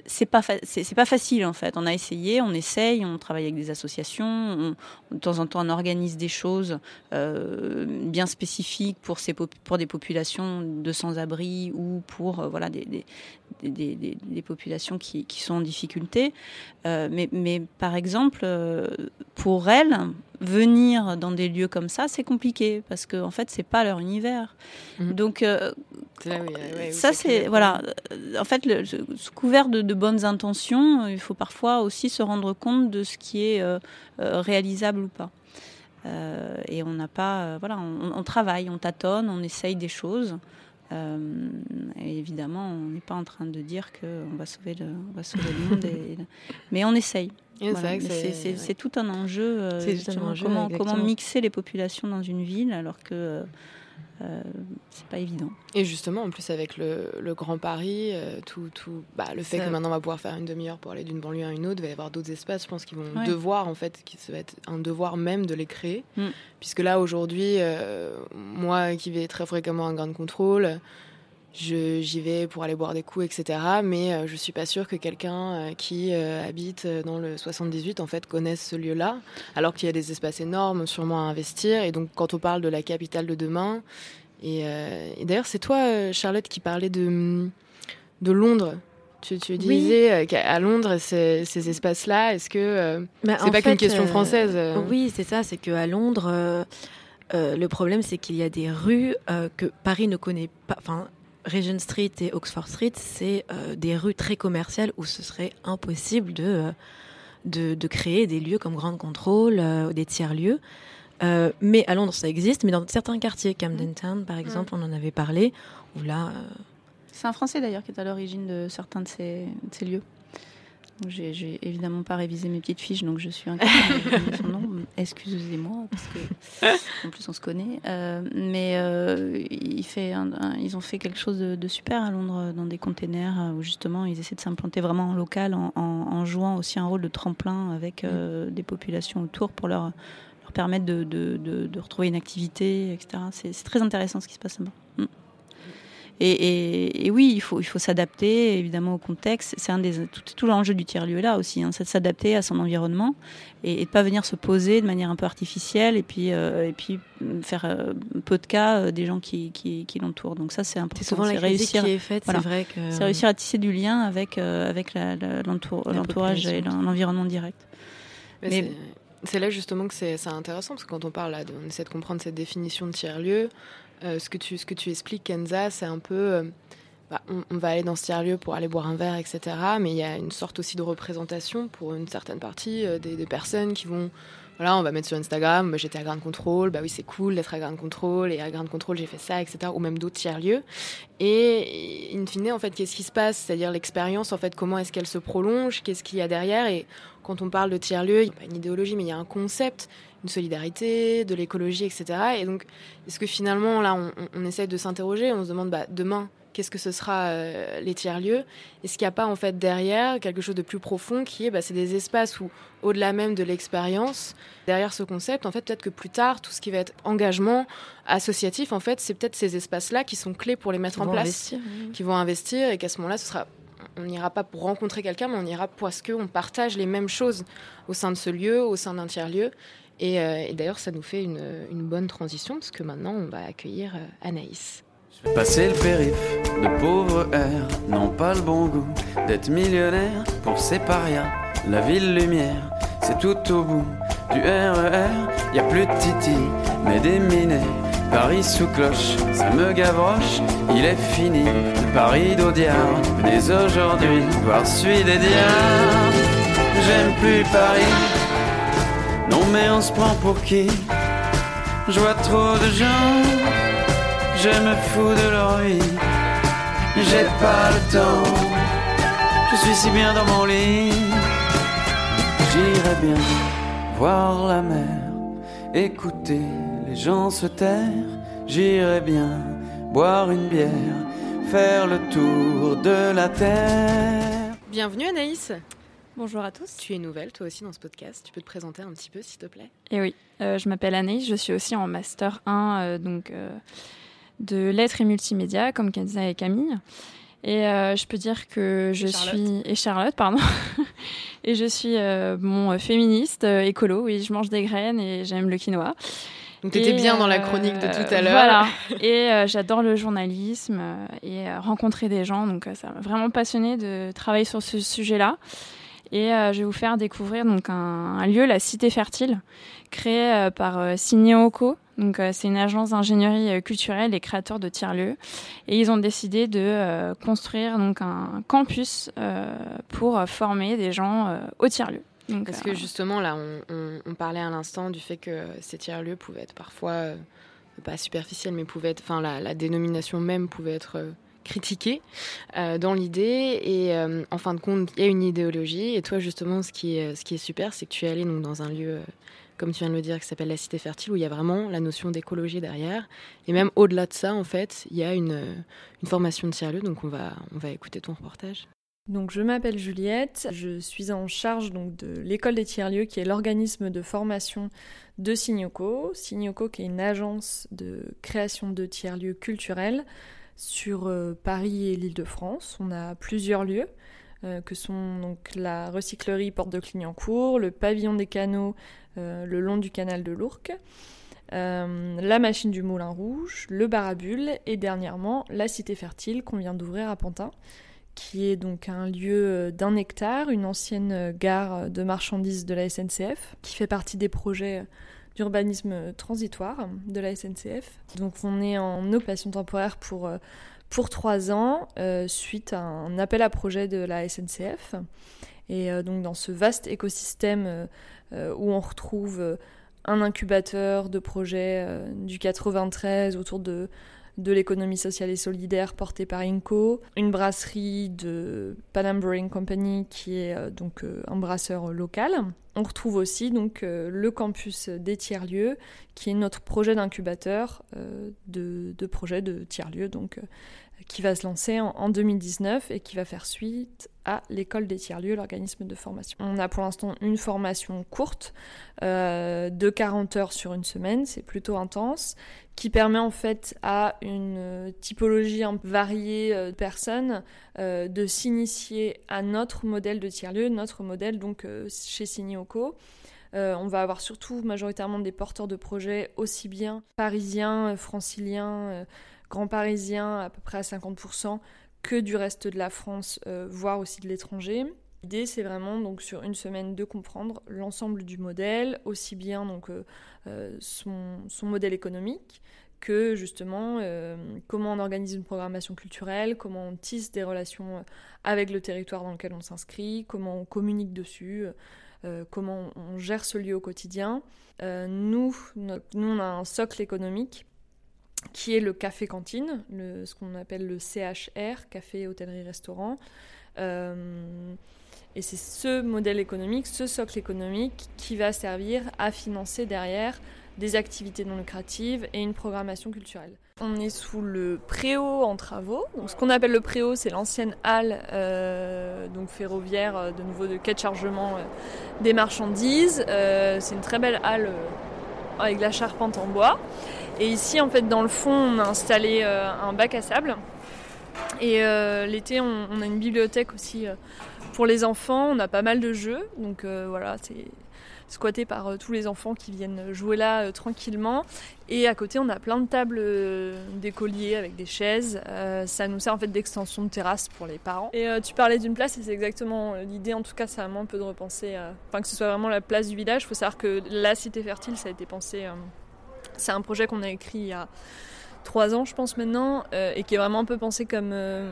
c'est pas c'est pas facile en fait. On a essayé, on essaye, on travaille avec des associations, on- de temps en temps on organise des choses euh, bien spécifiques pour ces pour des populations de sans-abri ou pour euh, voilà des, des, des- des- des populations qui, qui sont en difficulté. Euh, mais, mais par exemple, euh, pour elles, venir dans des lieux comme ça, c'est compliqué parce que en fait, c'est pas leur univers. Mhm. Donc euh, là ouais, ça, c'est voilà. En fait, le, sous sous couvert de, de bonnes intentions, il faut parfois aussi se rendre compte de ce qui est réalisable ou pas. et on n'a pas, voilà, on, travaille, on tâtonne, on essaye des choses. Et évidemment, on n'est pas en train de dire qu'on va sauver le, on va sauver le monde, mais on essaye. c'est tout un enjeu. comment, comment, mixer les populations dans une ville alors que euh, c'est pas évident. Et justement, en plus avec le, Grand Paris, euh, tout, tout, bah, le fait que maintenant on va pouvoir faire une demi-heure pour aller d'une banlieue à une autre, il va y avoir d'autres espaces, je pense qu'ils vont devoir en fait, ça va être un devoir même de les créer, mm. puisque là aujourd'hui, euh, moi qui vais très fréquemment à un grand contrôle, j'y vais pour aller boire des coups, etc. Mais euh, je suis pas sûre que quelqu'un euh, qui euh, habite dans le 78 en fait connaisse ce lieu-là, alors qu'il y a des espaces énormes sûrement à investir. Et donc quand on parle de la capitale de demain, et, d'ailleurs c'est toi Charlotte qui parlait de de Londres. Tu, tu disais qu'à Londres, ces, ces espaces-là, est-ce que bah, c'est pas qu'une question française Oui, c'est ça. C'est qu'à Londres, le problème, c'est qu'il y a des rues que Paris ne connaît pas. Enfin, Regent Street et Oxford Street, c'est euh, des rues très commerciales où ce serait impossible de, euh, de, créer des lieux comme Grand Control, euh, des tiers-lieux. mais à Londres, ça existe, mais dans certains quartiers, Camden Town par exemple, on en avait parlé, où là... C'est un Français d'ailleurs qui est à l'origine de certains de ces, de ces lieux. J'ai évidemment pas révisé mes petites fiches, donc je suis incapable de son nom. Excusez-moi, parce que en plus on se connaît. Euh, mais euh, il fait ils ont fait quelque chose de, super à Londres dans des containers euh, où justement ils essaient de s'implanter vraiment en local en, jouant aussi un rôle de tremplin avec mm. des populations autour pour leur, leur permettre de, de, de, retrouver une activité, etc. C'est très intéressant ce qui se passe là-bas. Mm. Et, oui, il faut, il faut s'adapter évidemment au contexte. C'est un des tout, tout l'enjeu du tiers lieu là aussi, hein, c'est de s'adapter à son environnement et, de pas venir se poser de manière un peu artificielle et puis euh, et puis faire euh, peu de cas euh, des gens qui, qui, qui l'entourent. Donc ça c'est important. C'est souvent la réussir, qui est faite. C'est vrai que c'est réussir à tisser du lien avec avec l'entourage et l'environnement direct. Mais, c'est là justement que c'est intéressant parce que quand on parle là, on essaie de comprendre cette définition de tiers lieu. Euh, ce, que tu, ce que tu expliques, Kenza, c'est un peu. Euh, bah, on, va aller dans ce tiers-lieu pour aller boire un verre, etc. Mais il y a une sorte aussi de représentation pour une certaine partie euh, des, personnes qui vont. Voilà, on va mettre sur Instagram, j'étais à Grand Control, bah oui, c'est cool d'être à Grand Control, et à Grand Control, j'ai fait ça, etc. Ou même d'autres tiers-lieux. Et in fine, en fait, qu'est-ce qui se passe? C'est-à-dire l'expérience, en fait, comment est-ce qu'elle se prolonge? Qu'est-ce qu'il y a derrière? Et quand on parle de tiers-lieux, il n'y a pas une idéologie, mais il y a un concept une solidarité, de l'écologie, etc. Et donc, est-ce que finalement, là, on, on essaie de s'interroger, on se demande, bah, demain, qu'est-ce que ce sera euh, les tiers-lieux? Est-ce qu'il n'y a pas, en fait, derrière, quelque chose de plus profond qui est, bah, c'est des espaces où, au-delà même de l'expérience, derrière ce concept, en fait, peut-être que plus tard, tout ce qui va être engagement associatif, en fait, c'est peut-être ces espaces-là qui sont clés pour les mettre en place, qui vont investir, et qu'à ce moment-là, ce sera on n'ira pas pour rencontrer quelqu'un, mais on ira parce qu'on partage les mêmes choses au sein de ce lieu, au sein d'un tiers-lieu. Euh, et, d'ailleurs, ça nous fait une, bonne transition parce que maintenant, on va accueillir euh, Anaïs. Passer le périph, de pauvres airs n'ont pas le bon goût d'être millionnaire pour ces parias. La ville lumière, c'est tout au bout du RER. Y a plus de Titi, mais des minets. Paris sous cloche, ça me gavroche, il est fini. Le Paris d'Audiard, venez aujourd'hui voir celui des diables. J'aime plus Paris non mais on se prend pour qui Je vois trop de gens, je me fous de leur vie. J'ai pas le temps, je suis si bien dans mon lit. J'irai bien voir la mer, écouter les gens se taire. J'irai bien boire une bière, faire le tour de la terre. Bienvenue Anaïs. Bonjour à tous. Tu es nouvelle, toi aussi, dans ce podcast. Tu peux te présenter un petit peu, s'il te plaît Eh oui, euh, je m'appelle Anaïs, je suis aussi en Master 1 euh, donc, euh, de lettres et multimédia, comme Kenza et Camille. Et je peux dire que je suis... Et Charlotte, pardon. et je suis mon féministe, écolo, oui, je mange des graines et j'aime le quinoa. Donc tu étais bien dans la chronique de tout à l'heure. Voilà. Et j'adore le journalisme et rencontrer des gens. Donc ça m'a vraiment passionné de travailler sur ce sujet-là. Et euh, je vais vous faire découvrir donc un, lieu, la Cité Fertile, créé euh, par euh, Oko. Donc c'est une agence d'ingénierie culturelle et créateur de tiers-lieux. Et ils ont décidé de construire donc un campus pour former des gens au tiers-lieux. Parce que justement, là, on, parlait à l'instant du fait que ces tiers-lieux pouvaient être parfois, pas superficiels, mais pouvaient être, enfin, la, dénomination même pouvait être critiquée dans l'idée. Et en fin de compte, il y a une idéologie. Et toi, justement, ce qui est, ce qui est super, c'est que tu es allé donc, dans un lieu comme tu viens de le dire, qui s'appelle La Cité Fertile, où il y a vraiment la notion d'écologie derrière. Et même au-delà de ça, en fait, il y a une, une formation de tiers-lieu. Donc on va, on va écouter ton reportage. Donc je m'appelle Juliette, je suis en charge donc de l'école des tiers-lieux qui est l'organisme de formation de Signoco. Signoco qui est une agence de création de tiers-lieux culturels sur euh, Paris et l'Île-de-France. On a plusieurs lieux. Euh, que sont la recyclerie Porte de Clignancourt, le pavillon des canaux euh, le long du canal de l'Ourcq, la machine du Moulin Rouge, le Barabule et dernièrement la Cité Fertile qu'on vient d'ouvrir à Pantin, qui est donc un lieu d'un hectare, une ancienne gare de marchandises de la SNCF, qui fait partie des projets d'urbanisme transitoire de la SNCF. Donc on est en occupation temporaire pour pour trois ans euh, suite à un appel à projet de la SNCF. Et euh, donc dans ce vaste écosystème euh, où on retrouve un incubateur de projets du 93 autour de, de l'économie sociale et solidaire porté par INCO, une brasserie de Panam Brewing Company qui est donc un brasseur local. On retrouve aussi donc le campus des tiers-lieux qui est notre projet d'incubateur de, de projets de tiers-lieux qui va se lancer en, 2019 et qui va faire suite à l'école des tiers-lieux, l'organisme de formation. On a pour l'instant une formation courte euh, de 40 heures sur une semaine, c'est plutôt intense, qui permet en fait à une typologie variée euh, de personnes euh, de s'initier à notre modèle de tiers-lieu, notre modèle donc chez Signoco. on va avoir surtout majoritairement des porteurs de projets aussi bien parisiens, franciliens, Grand Parisien à peu près à 50%, que du reste de la France, euh, voire aussi de l'étranger. L'idée, c'est vraiment donc sur une semaine de comprendre l'ensemble du modèle, aussi bien donc euh, euh, son, modèle économique que justement comment on organise une programmation culturelle, comment on tisse des relations avec le territoire dans lequel on s'inscrit, comment on communique dessus, comment on gère ce lieu au quotidien. nous, nous, on a un socle économique qui est le café-cantine, ce qu'on appelle le CHR, café, hôtellerie, restaurant. Euh, et c'est ce modèle économique, ce socle économique qui va servir à financer derrière des activités non lucratives et une programmation culturelle. On est sous le préau en travaux. Donc, ce qu'on appelle le préau, c'est l'ancienne halle euh, donc ferroviaire, euh, de nouveau de quai de chargement des marchandises. c'est une très belle halle avec la charpente en bois. Et ici, en fait, dans le fond, on a installé euh, un bac à sable. Et euh, l'été, on, a une bibliothèque aussi euh, pour les enfants. On a pas mal de jeux. Donc voilà, c'est squatté par tous les enfants qui viennent jouer là tranquillement. Et à côté, on a plein de tables d'écoliers avec des chaises. ça nous sert en fait d'extension de terrasse pour les parents. Et tu parlais d'une place, et c'est exactement l'idée. En tout cas, ça a un peu de repenser, enfin que ce soit vraiment la place du village. Il faut savoir que la cité fertile, ça a été pensé c'est un projet qu'on a écrit il y a trois ans, je pense maintenant, euh, et qui est vraiment un peu pensé comme euh,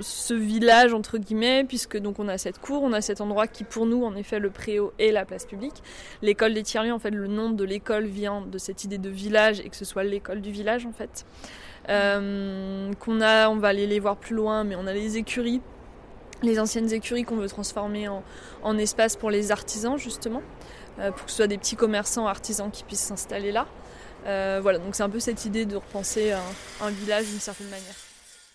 ce village entre guillemets, puisque donc on a cette cour, on a cet endroit qui pour nous en effet le préau et la place publique. L'école des tiers en fait, le nom de l'école vient de cette idée de village et que ce soit l'école du village en fait. Euh, qu'on a, on va aller les voir plus loin, mais on a les écuries, les anciennes écuries qu'on veut transformer en, en, espace pour les artisans justement, pour que ce soit des petits commerçants artisans qui puissent s'installer là. Euh, voilà, donc c'est un peu cette idée de repenser un, village d'une certaine manière.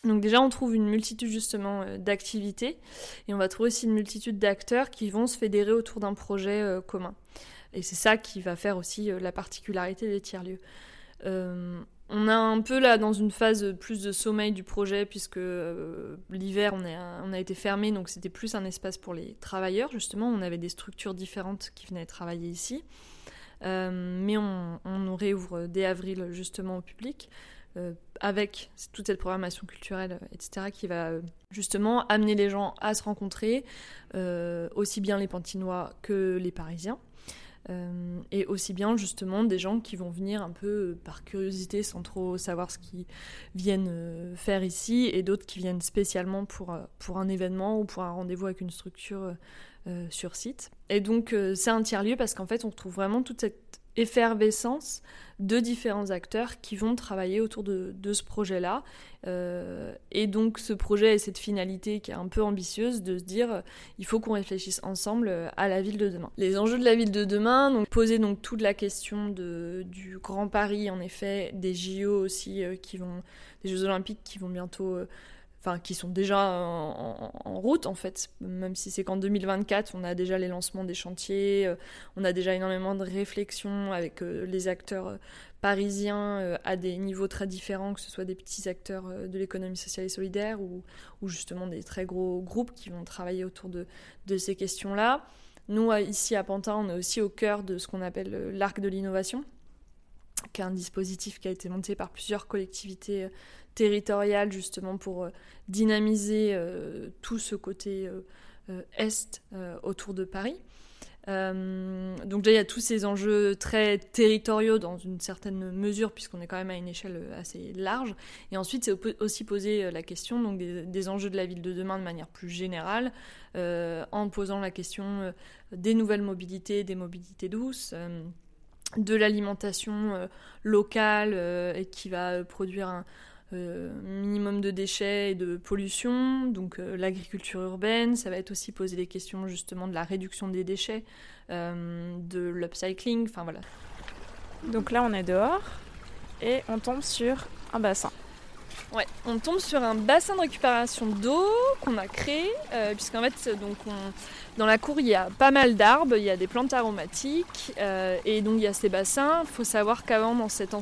Donc déjà, on trouve une multitude justement euh, d'activités et on va trouver aussi une multitude d'acteurs qui vont se fédérer autour d'un projet euh, commun. Et c'est ça qui va faire aussi la particularité des tiers-lieux. on est un peu là dans une phase plus de sommeil du projet puisque l'hiver on, a été fermé donc c'était plus un espace pour les travailleurs justement. On avait des structures différentes qui venaient travailler ici. Euh, mais on, nous réouvre dès avril justement au public. Euh, avec toute cette programmation culturelle, etc., qui va euh, justement amener les gens à se rencontrer, aussi bien les Pantinois que les Parisiens. Euh, et aussi bien justement des gens qui vont venir un peu par curiosité sans trop savoir ce qu'ils viennent faire ici et d'autres qui viennent spécialement pour, pour un événement ou pour un rendez-vous avec une structure sur site. Et donc c'est un tiers-lieu parce qu'en fait on retrouve vraiment toute cette effervescence de différents acteurs qui vont travailler autour de, ce projet-là. Euh, et donc ce projet et cette finalité qui est un peu ambitieuse de se dire euh, il faut qu'on réfléchisse ensemble euh, à la ville de demain. Les enjeux de la ville de demain, donc poser donc toute la question du Grand Paris, en effet, des JO aussi qui vont, des Jeux Olympiques qui vont bientôt enfin qui sont déjà en, route en fait, même si c'est qu'en 2024, on a déjà les lancements des chantiers, euh, on a déjà énormément de réflexions avec euh, les acteurs euh, parisiens à des niveaux très différents, que ce soit des petits acteurs de l'économie sociale et solidaire ou, justement des très gros groupes qui vont travailler autour de, de ces questions-là. Nous, ici à Pantin, on est aussi au cœur de ce qu'on appelle l'arc de l'innovation, qui est un dispositif qui a été monté par plusieurs collectivités territoriale justement pour euh, dynamiser euh, tout ce côté euh, est autour de Paris. donc déjà, il y a tous ces enjeux très territoriaux dans une certaine mesure, puisqu'on est quand même à une échelle assez large. Et ensuite, c'est aussi poser la question donc, des, enjeux de la ville de demain de manière plus générale, en posant la question des nouvelles mobilités, des mobilités douces de l'alimentation locale et qui va produire un, euh, minimum de déchets et de pollution, donc euh, l'agriculture urbaine, ça va être aussi poser des questions justement de la réduction des déchets, euh, de l'upcycling, enfin voilà. Donc là on est dehors et on tombe sur un bassin. On tombe sur un bassin de récupération d'eau qu'on a créé, puisqu'en fait, dans la cour, il y a pas mal d'arbres, il y a des plantes aromatiques, et donc il y a ces bassins. Il faut savoir qu'avant, dans cette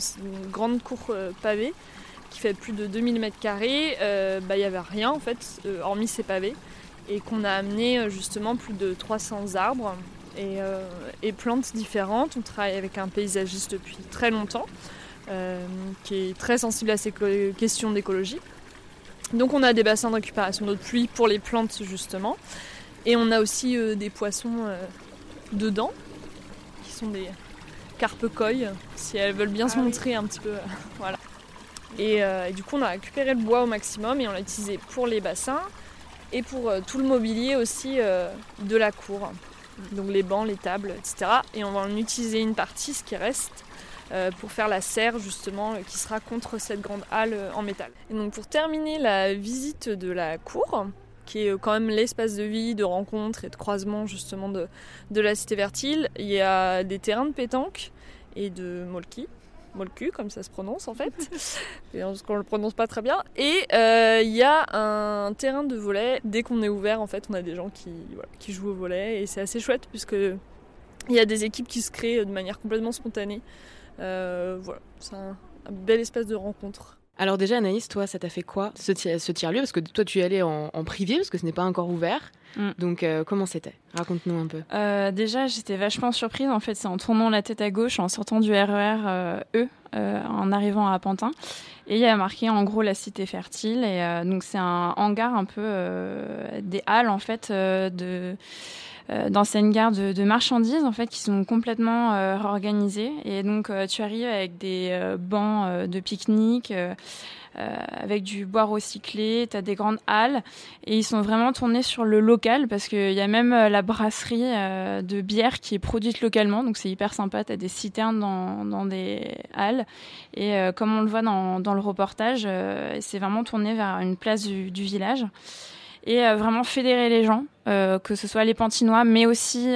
grande cour pavée, qui fait plus de 2000 mètres carrés, euh, bah, il n'y avait rien en fait, euh, hormis ces pavés, et qu'on a amené euh, justement plus de 300 arbres et, plantes différentes. On travaille avec un paysagiste depuis très longtemps, qui est très sensible à ces questions d'écologie. Donc on a des bassins de récupération d'eau de pluie pour les plantes justement, et on a aussi des poissons dedans, qui sont des carpe si elles veulent bien se ah montrer un petit peu. voilà. Euh, et, du coup, on a récupéré le bois au maximum et on l'a utilisé pour les bassins et pour euh, tout le mobilier aussi euh, de la cour. Donc les bancs, les tables, etc. Et on va en utiliser une partie, ce qui reste, pour faire la serre justement qui sera contre cette grande halle en métal. Et donc pour terminer la visite de la cour, qui est quand même l'espace de vie, de rencontre et de croisement justement de, de la cité fertile, il y a des terrains de pétanque et de molki Molku, comme ça se prononce en fait, parce qu'on le prononce pas très bien. Et euh, il y a un terrain de volet. Dès qu'on est ouvert, en fait, on a des gens qui, qui jouent au volet et c'est assez chouette puisque il y a des équipes qui se créent de manière complètement spontanée. Euh, voilà, c'est un, bel espace de rencontre. Alors déjà Anaïs, toi, ça t'a fait quoi ce, ce tiers-lieu? Parce que toi, tu y allais en, en privé, parce que ce n'est pas encore ouvert. Mm. Donc euh, comment c'était? Raconte-nous un peu. Euh, déjà, j'étais vachement surprise. En fait, c'est en tournant la tête à gauche, en sortant du RER euh, E, en arrivant à Pantin. Et il y a marqué en gros la cité fertile. Et donc c'est un hangar un peu des halles en fait de d'anciennes gares de, de, marchandises en fait qui sont complètement euh, réorganisées. Et donc tu arrives avec des bancs de pique-nique euh, avec du bois recyclé, tu as des grandes halles. Et ils sont vraiment tournés sur le local parce qu'il y a même euh, la brasserie euh, de bière qui est produite localement, donc c'est hyper sympa, tu as des citernes dans, dans, des halles. Et comme on le voit dans, dans le reportage, c'est vraiment tourné vers une place du village et vraiment fédérer les gens, que ce soit les Pantinois, mais aussi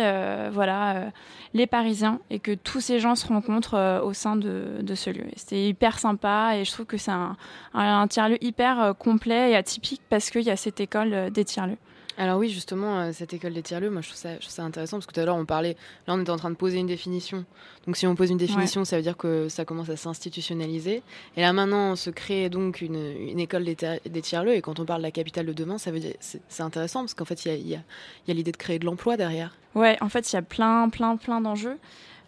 voilà les Parisiens et que tous ces gens se rencontrent euh, au sein de, ce lieu. C'était hyper sympa et je trouve que c'est un, un, tiers-lieu hyper euh, complet et atypique parce qu'il y a cette école euh, des tiers-lieux. Alors oui, justement, cette école des tiers-lieux, moi je trouve, ça, je trouve ça intéressant parce que tout à l'heure on parlait, là on était en train de poser une définition. Donc si on pose une définition, ça veut dire que ça commence à s'institutionnaliser. Et là maintenant, on se crée donc une, une école des, tiers-lieux. Et quand on parle de la capitale de demain, ça veut dire c'est intéressant parce qu'en fait il y a, y a l'idée de créer de l'emploi derrière. Ouais, en fait, il y a plein, plein, plein d'enjeux.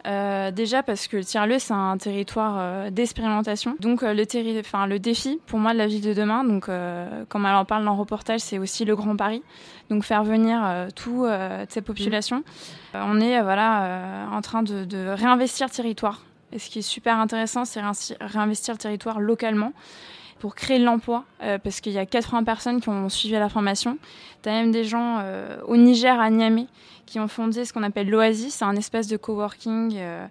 Euh, déjà parce que le tiers-lieu, c'est un territoire euh, d'expérimentation. Donc euh, le, défi pour moi de la ville de demain, donc, comme elle en parle dans le reportage, c'est aussi le Grand Paris. Donc faire venir toutes ces populations. on est voilà, en train de, réinvestir le territoire. Et ce qui est super intéressant, c'est réinvestir le territoire localement pour créer de l'emploi, parce qu'il y a 80 personnes qui ont suivi la formation. Tu as même des gens au Niger, à Niamey, qui ont fondé ce qu'on appelle l'Oasis, c'est un espace de coworking euh,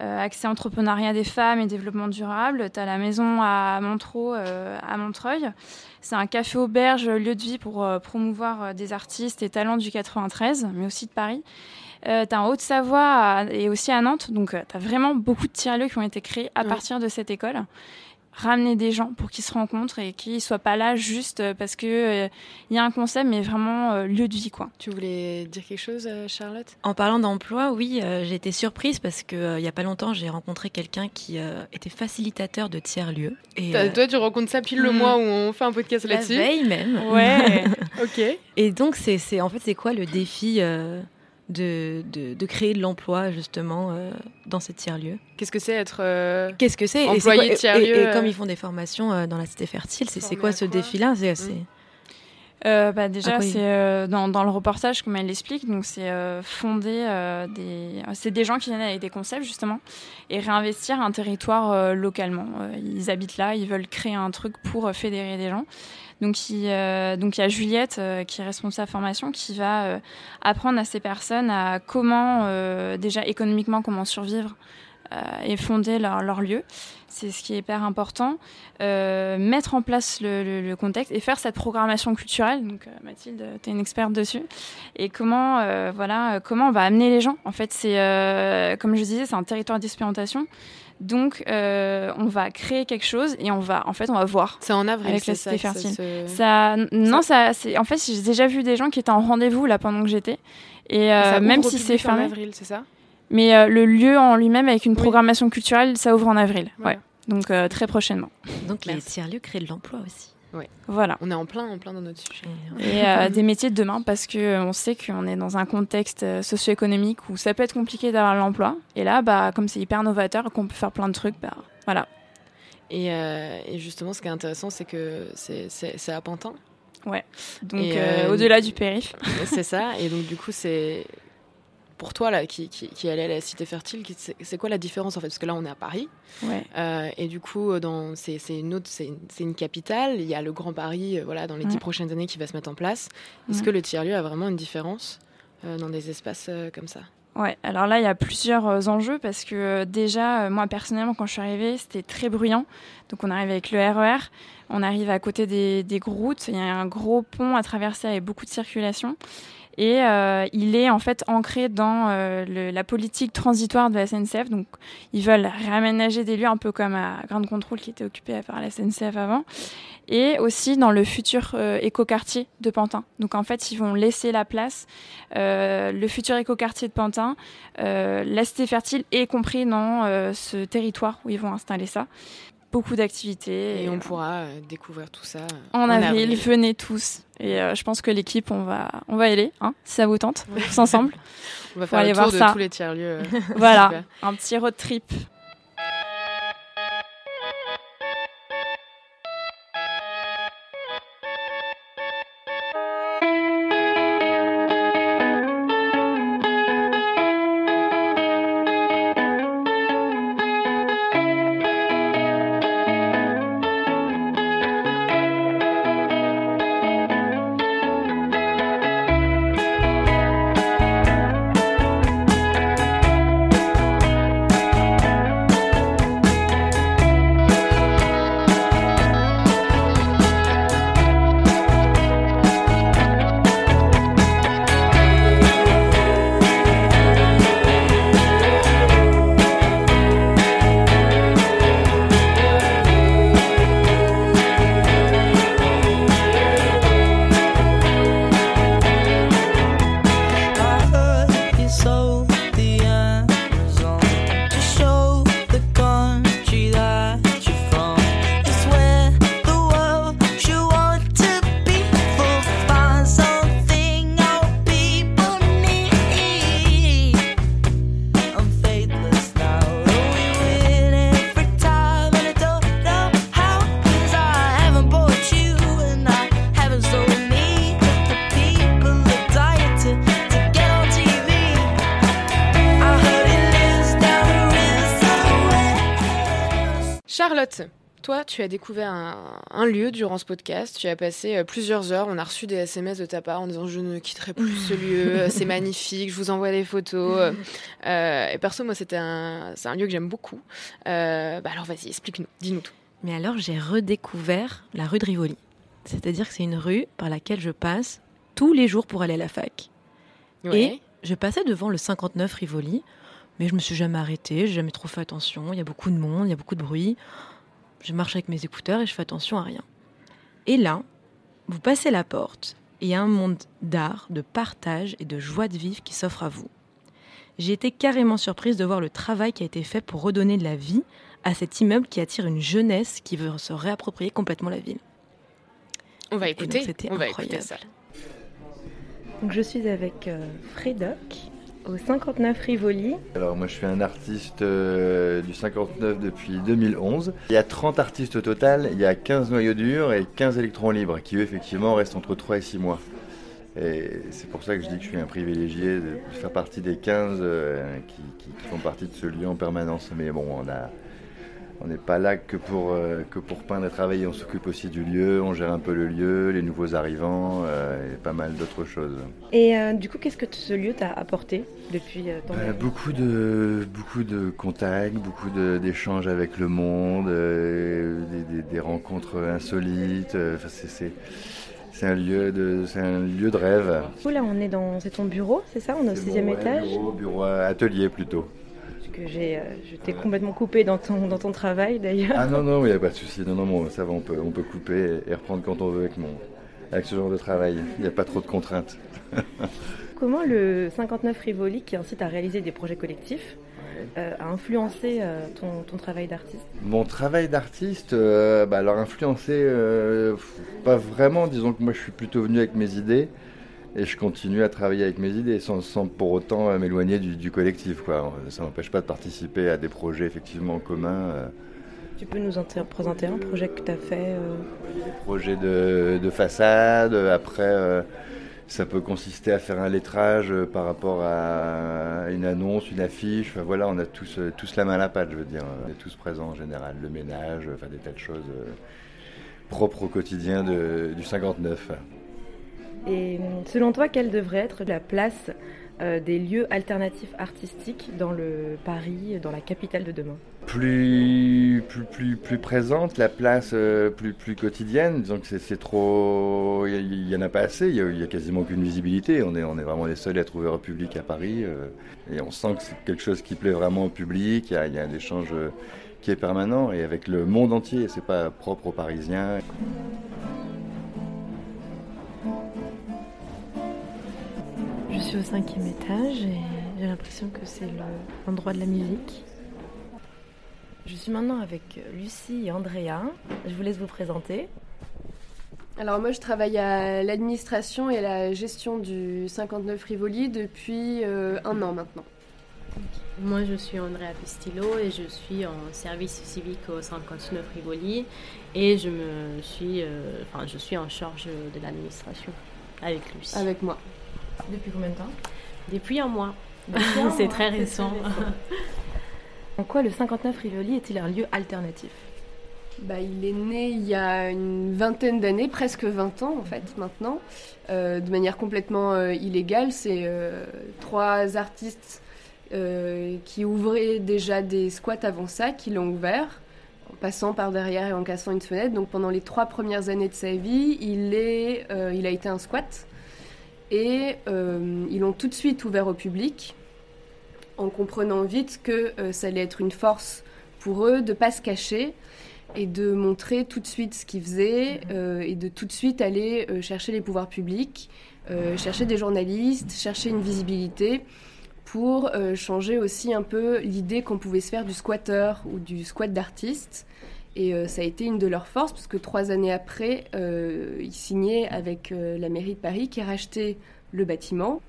euh, accès entrepreneuriat des femmes et développement durable. Tu as la maison à Montreux, euh, à Montreuil. C'est un café auberge, lieu de vie pour promouvoir des artistes et talents du 93, mais aussi de Paris. tu as en Haute-Savoie et aussi à Nantes. Donc, tu as vraiment beaucoup de tiers-lieux qui ont été créés à partir de cette école ramener des gens pour qu'ils se rencontrent et qu'ils soient pas là juste parce que il euh, y a un concept mais vraiment euh, lieu de vie quoi. Tu voulais dire quelque chose euh, Charlotte? En parlant d'emploi, oui, j'ai été surprise parce que il y a pas longtemps, j'ai rencontré quelqu'un qui était facilitateur de tiers lieux et toi tu rencontres ça pile le hmm. mois où on fait un podcast là-dessus? La veille même. Ouais. OK. Et donc c'est en fait c'est quoi le défi de, de, créer de l'emploi justement euh, dans ces tiers-lieux. Qu'est-ce que c'est être euh, Qu'est-ce que c'est? Employé tiers-lieu et, comme euh ils font des formations dans la cité fertile, c'est quoi ce défi-là? C'est assez. bah déjà, c'est dans, dans, le reportage, comme elle l'explique, donc c'est fonder des, c'est des gens qui viennent avec des concepts justement et réinvestir un territoire localement. ils habitent là, ils veulent créer un truc pour fédérer des gens. Donc il, euh, donc il y a Juliette euh, qui est responsable formation qui va euh, apprendre à ces personnes à comment déjà économiquement comment survivre et fonder leur, lieu. C'est ce qui est hyper important. mettre en place le, le, contexte et faire cette programmation culturelle. Donc Mathilde, tu es une experte dessus. Et comment, voilà, comment on va amener les gens. En fait, c'est, comme je disais, c'est un territoire d'expérimentation. Donc, euh, on va créer quelque chose et on va, en fait, on va voir. C'est en avril, avec la cité fertile. Ça, non, ça, c'est. En fait, j'ai déjà vu des gens qui étaient en rendez-vous là pendant que j'étais. Et euh, même si c'est fin avril, c'est ça? Mais euh, le lieu en lui-même, avec une programmation culturelle, ça ouvre en avril. Ouais. Donc très prochainement. Donc les tiers-lieux créent de l'emploi aussi. Ouais. Voilà. On est en plein, en plein dans notre sujet. Et euh, des métiers de demain parce que euh, on sait qu'on est dans un contexte euh, socio-économique où ça peut être compliqué d'avoir l'emploi. Et là, bah, comme c'est hyper novateur, qu'on peut faire plein de trucs, bah, voilà. Et, et, justement, ce qui est intéressant, c'est que c'est à Pantin. Ouais. Donc au-delà du périph. c'est ça. Et donc du coup, c'est pour toi là, qui, qui, allait à la cité fertile, c'est quoi la différence en fait? Parce que là, on est à Paris. Euh, et du coup, c'est une autre, c'est une, capitale. Il y a le Grand Paris, euh, voilà, dans les dix prochaines années, qui va se mettre en place. Est-ce que le tiers-lieu a vraiment une différence euh, dans des espaces comme ça? Ouais, alors là, il y a plusieurs enjeux parce que déjà, moi personnellement, quand je suis arrivée, c'était très bruyant. Donc on arrive avec le RER, e on arrive à côté des, des routes, il y a un gros pont à traverser avec beaucoup de circulation. Et euh, il est en fait ancré dans euh, la politique transitoire de la SNCF. Donc, ils veulent réaménager des lieux un peu comme à Grande Contrôle qui était occupé par la SNCF avant. Et aussi dans le futur euh, écoquartier de Pantin. Donc, en fait, ils vont laisser la place. le futur écoquartier de Pantin, la cité fertile est compris dans ce territoire où ils vont installer ça beaucoup d'activités. Et, on pourra découvrir tout ça en, avril. Venez tous. Et euh, je pense que l'équipe, on va, on va y aller, hein, si ça vous tente, tous ensemble. on va faire le tour voir de ça. tous les tiers-lieux. voilà, un petit road trip. Tu as découvert un, lieu durant ce podcast. Tu as passé euh, plusieurs heures. On a reçu des SMS de ta part en disant Je ne quitterai plus ce lieu, c'est magnifique, je vous envoie des photos. Euh, et perso, moi, c'était un, c'est un lieu que j'aime beaucoup. Euh, bah alors, vas-y, explique-nous, dis-nous tout. Mais alors, j'ai redécouvert la rue de Rivoli. C'est-à-dire que c'est une rue par laquelle je passe tous les jours pour aller à la fac. Et je passais devant le 59 Rivoli, mais je me suis jamais arrêtée, j'ai jamais trop fait attention. Il y a beaucoup de monde, il y a beaucoup de bruit. Je marche avec mes écouteurs et je fais attention à rien. Et là, vous passez la porte et il y a un monde d'art, de partage et de joie de vivre qui s'offre à vous. J'ai été carrément surprise de voir le travail qui a été fait pour redonner de la vie à cet immeuble qui attire une jeunesse qui veut se réapproprier complètement la ville. On va écouter, on va écouter ça. Donc je suis avec euh, Frédoc, au 59 Rivoli. Alors moi je suis un artiste euh, du 59 depuis 2011. Il y a 30 artistes au total, il y a 15 noyaux durs et 15 électrons libres qui eux effectivement restent entre 3 et 6 mois. Et c'est pour ça que je dis que je suis un privilégié de faire partie des 15 euh, qui, qui, font partie de ce lieu en permanence. Mais bon, on a, on n'est pas là que pour, euh, que pour peindre et travailler, on s'occupe aussi du lieu, on gère un peu le lieu, les nouveaux arrivants euh, et pas mal d'autres choses. Et euh, du coup, qu'est-ce que ce lieu t'a apporté depuis ton bah, beaucoup de Beaucoup de contacts, beaucoup d'échanges avec le monde, des, rencontres insolites. c'est un lieu de c'est un lieu de rêve. Là, on est dans c'est ton bureau, c'est ça? On est au sixième étage? Bureau, bureau atelier plutôt j'ai, euh, je t'ai complètement coupé dans ton, dans ton travail d'ailleurs. Ah non, non, il n'y a pas de souci. Non, non, ça va, on peut, on peut couper et reprendre quand on veut avec, mon, avec ce genre de travail. Il n'y a pas trop de contraintes. Comment le 59 Rivoli, qui incite à réaliser des projets collectifs, euh, a influencé euh, ton, ton, travail d'artiste? Mon travail d'artiste, bah, alors influencé, pas vraiment. Disons que moi je suis plutôt venu avec mes idées et je continue à travailler avec mes idées sans, pour autant euh, m'éloigner du, collectif. Quoi. Ça n'empêche pas de participer à des projets effectivement en commun. Euh. Tu peux nous présenter un projet que tu as fait euh... Des projets de, façade, après ça peut consister à faire un lettrage par rapport à une annonce, une affiche. Enfin, voilà, on a tous, tous la main à la pâte, je veux dire. On est tous présents en général. Le ménage, enfin des tas de choses propres au quotidien du 59. Et selon toi, quelle devrait être la place euh, des lieux alternatifs artistiques dans le Paris, dans la capitale de demain? Plus, plus, plus, plus présente, la place euh, plus, plus quotidienne. Disons que c'est trop. Il n'y en a pas assez, il n'y a, quasiment aucune visibilité. On est, on est vraiment les seuls à être ouverts au public à Paris. Euh, et on sent que c'est quelque chose qui plaît vraiment au public. Il y a, y a un échange qui est permanent et avec le monde entier. C'est pas propre aux Parisiens. Je suis au cinquième étage et j'ai l'impression que c'est l'endroit de la musique. Je suis maintenant avec Lucie et Andrea. Je vous laisse vous présenter. Alors moi je travaille à l'administration et à la gestion du 59 Rivoli depuis euh, un an maintenant. Moi je suis Andrea Pistillo et je suis en service civique au 59 Rivoli et je me suis, euh, enfin, je suis en charge de l'administration avec Lucie. Avec moi. Depuis combien de temps Depuis un mois. c'est très récent. En quoi le 59 Rivoli est-il un lieu alternatif bah, il est né il y a une vingtaine d'années, presque 20 ans en fait maintenant, euh, de manière complètement euh, illégale. C'est euh, trois artistes qui ouvraient déjà des squats avant ça, qui l'ont ouvert, en passant par derrière et en cassant une fenêtre. Donc pendant les trois premières années de sa vie, il, est, il a été un squat. Et euh, ils l'ont tout de suite ouvert au public, en comprenant vite que euh, ça allait être une force pour eux de ne pas se cacher et de montrer tout de suite ce qu'ils faisaient euh, et de tout de suite aller chercher les pouvoirs publics, chercher des journalistes, chercher une visibilité pour changer aussi un peu l'idée qu'on pouvait se faire du squatter ou du squat d'artiste et euh, ça a été une de leurs forces, parce que trois années après, euh, ils signaient avec euh, la mairie de Paris qui a racheté le bâtiment.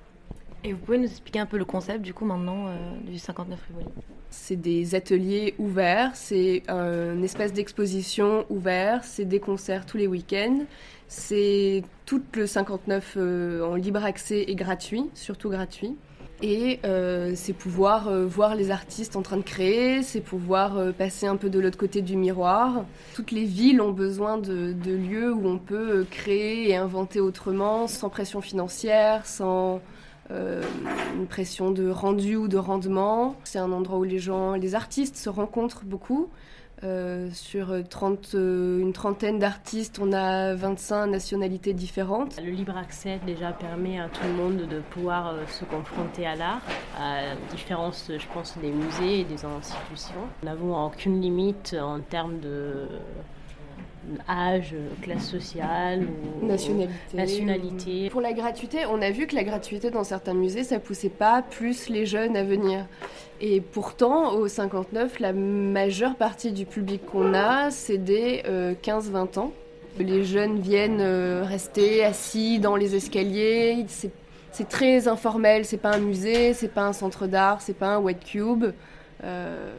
Et vous pouvez nous expliquer un peu le concept du coup maintenant du 59 Rivoli C'est des ateliers ouverts, c'est un espace d'exposition ouvert, c'est des concerts tous les week-ends, c'est tout le 59 en libre accès et gratuit, surtout gratuit. Et euh, c'est pouvoir euh, voir les artistes en train de créer, c'est pouvoir euh, passer un peu de l'autre côté du miroir. Toutes les villes ont besoin de, de lieux où on peut créer et inventer autrement, sans pression financière, sans une pression de rendu ou de rendement. C'est un endroit où les gens, les artistes se rencontrent beaucoup. Euh, sur 30, euh, une trentaine d'artistes, on a 25 nationalités différentes. Le libre accès déjà permet à tout le monde de pouvoir euh, se confronter à l'art, à différence, je pense, des musées et des institutions. Nous n'avons aucune limite en termes de âge, classe sociale ou nationalité. nationalité. Pour la gratuité, on a vu que la gratuité dans certains musées, ça poussait pas plus les jeunes à venir. Et pourtant, au 59, la majeure partie du public qu'on a, c'est des 15-20 euh, ans. Les jeunes viennent euh, rester assis dans les escaliers. C'est très informel. C'est pas un musée, c'est pas un centre d'art, c'est pas un white cube. Euh,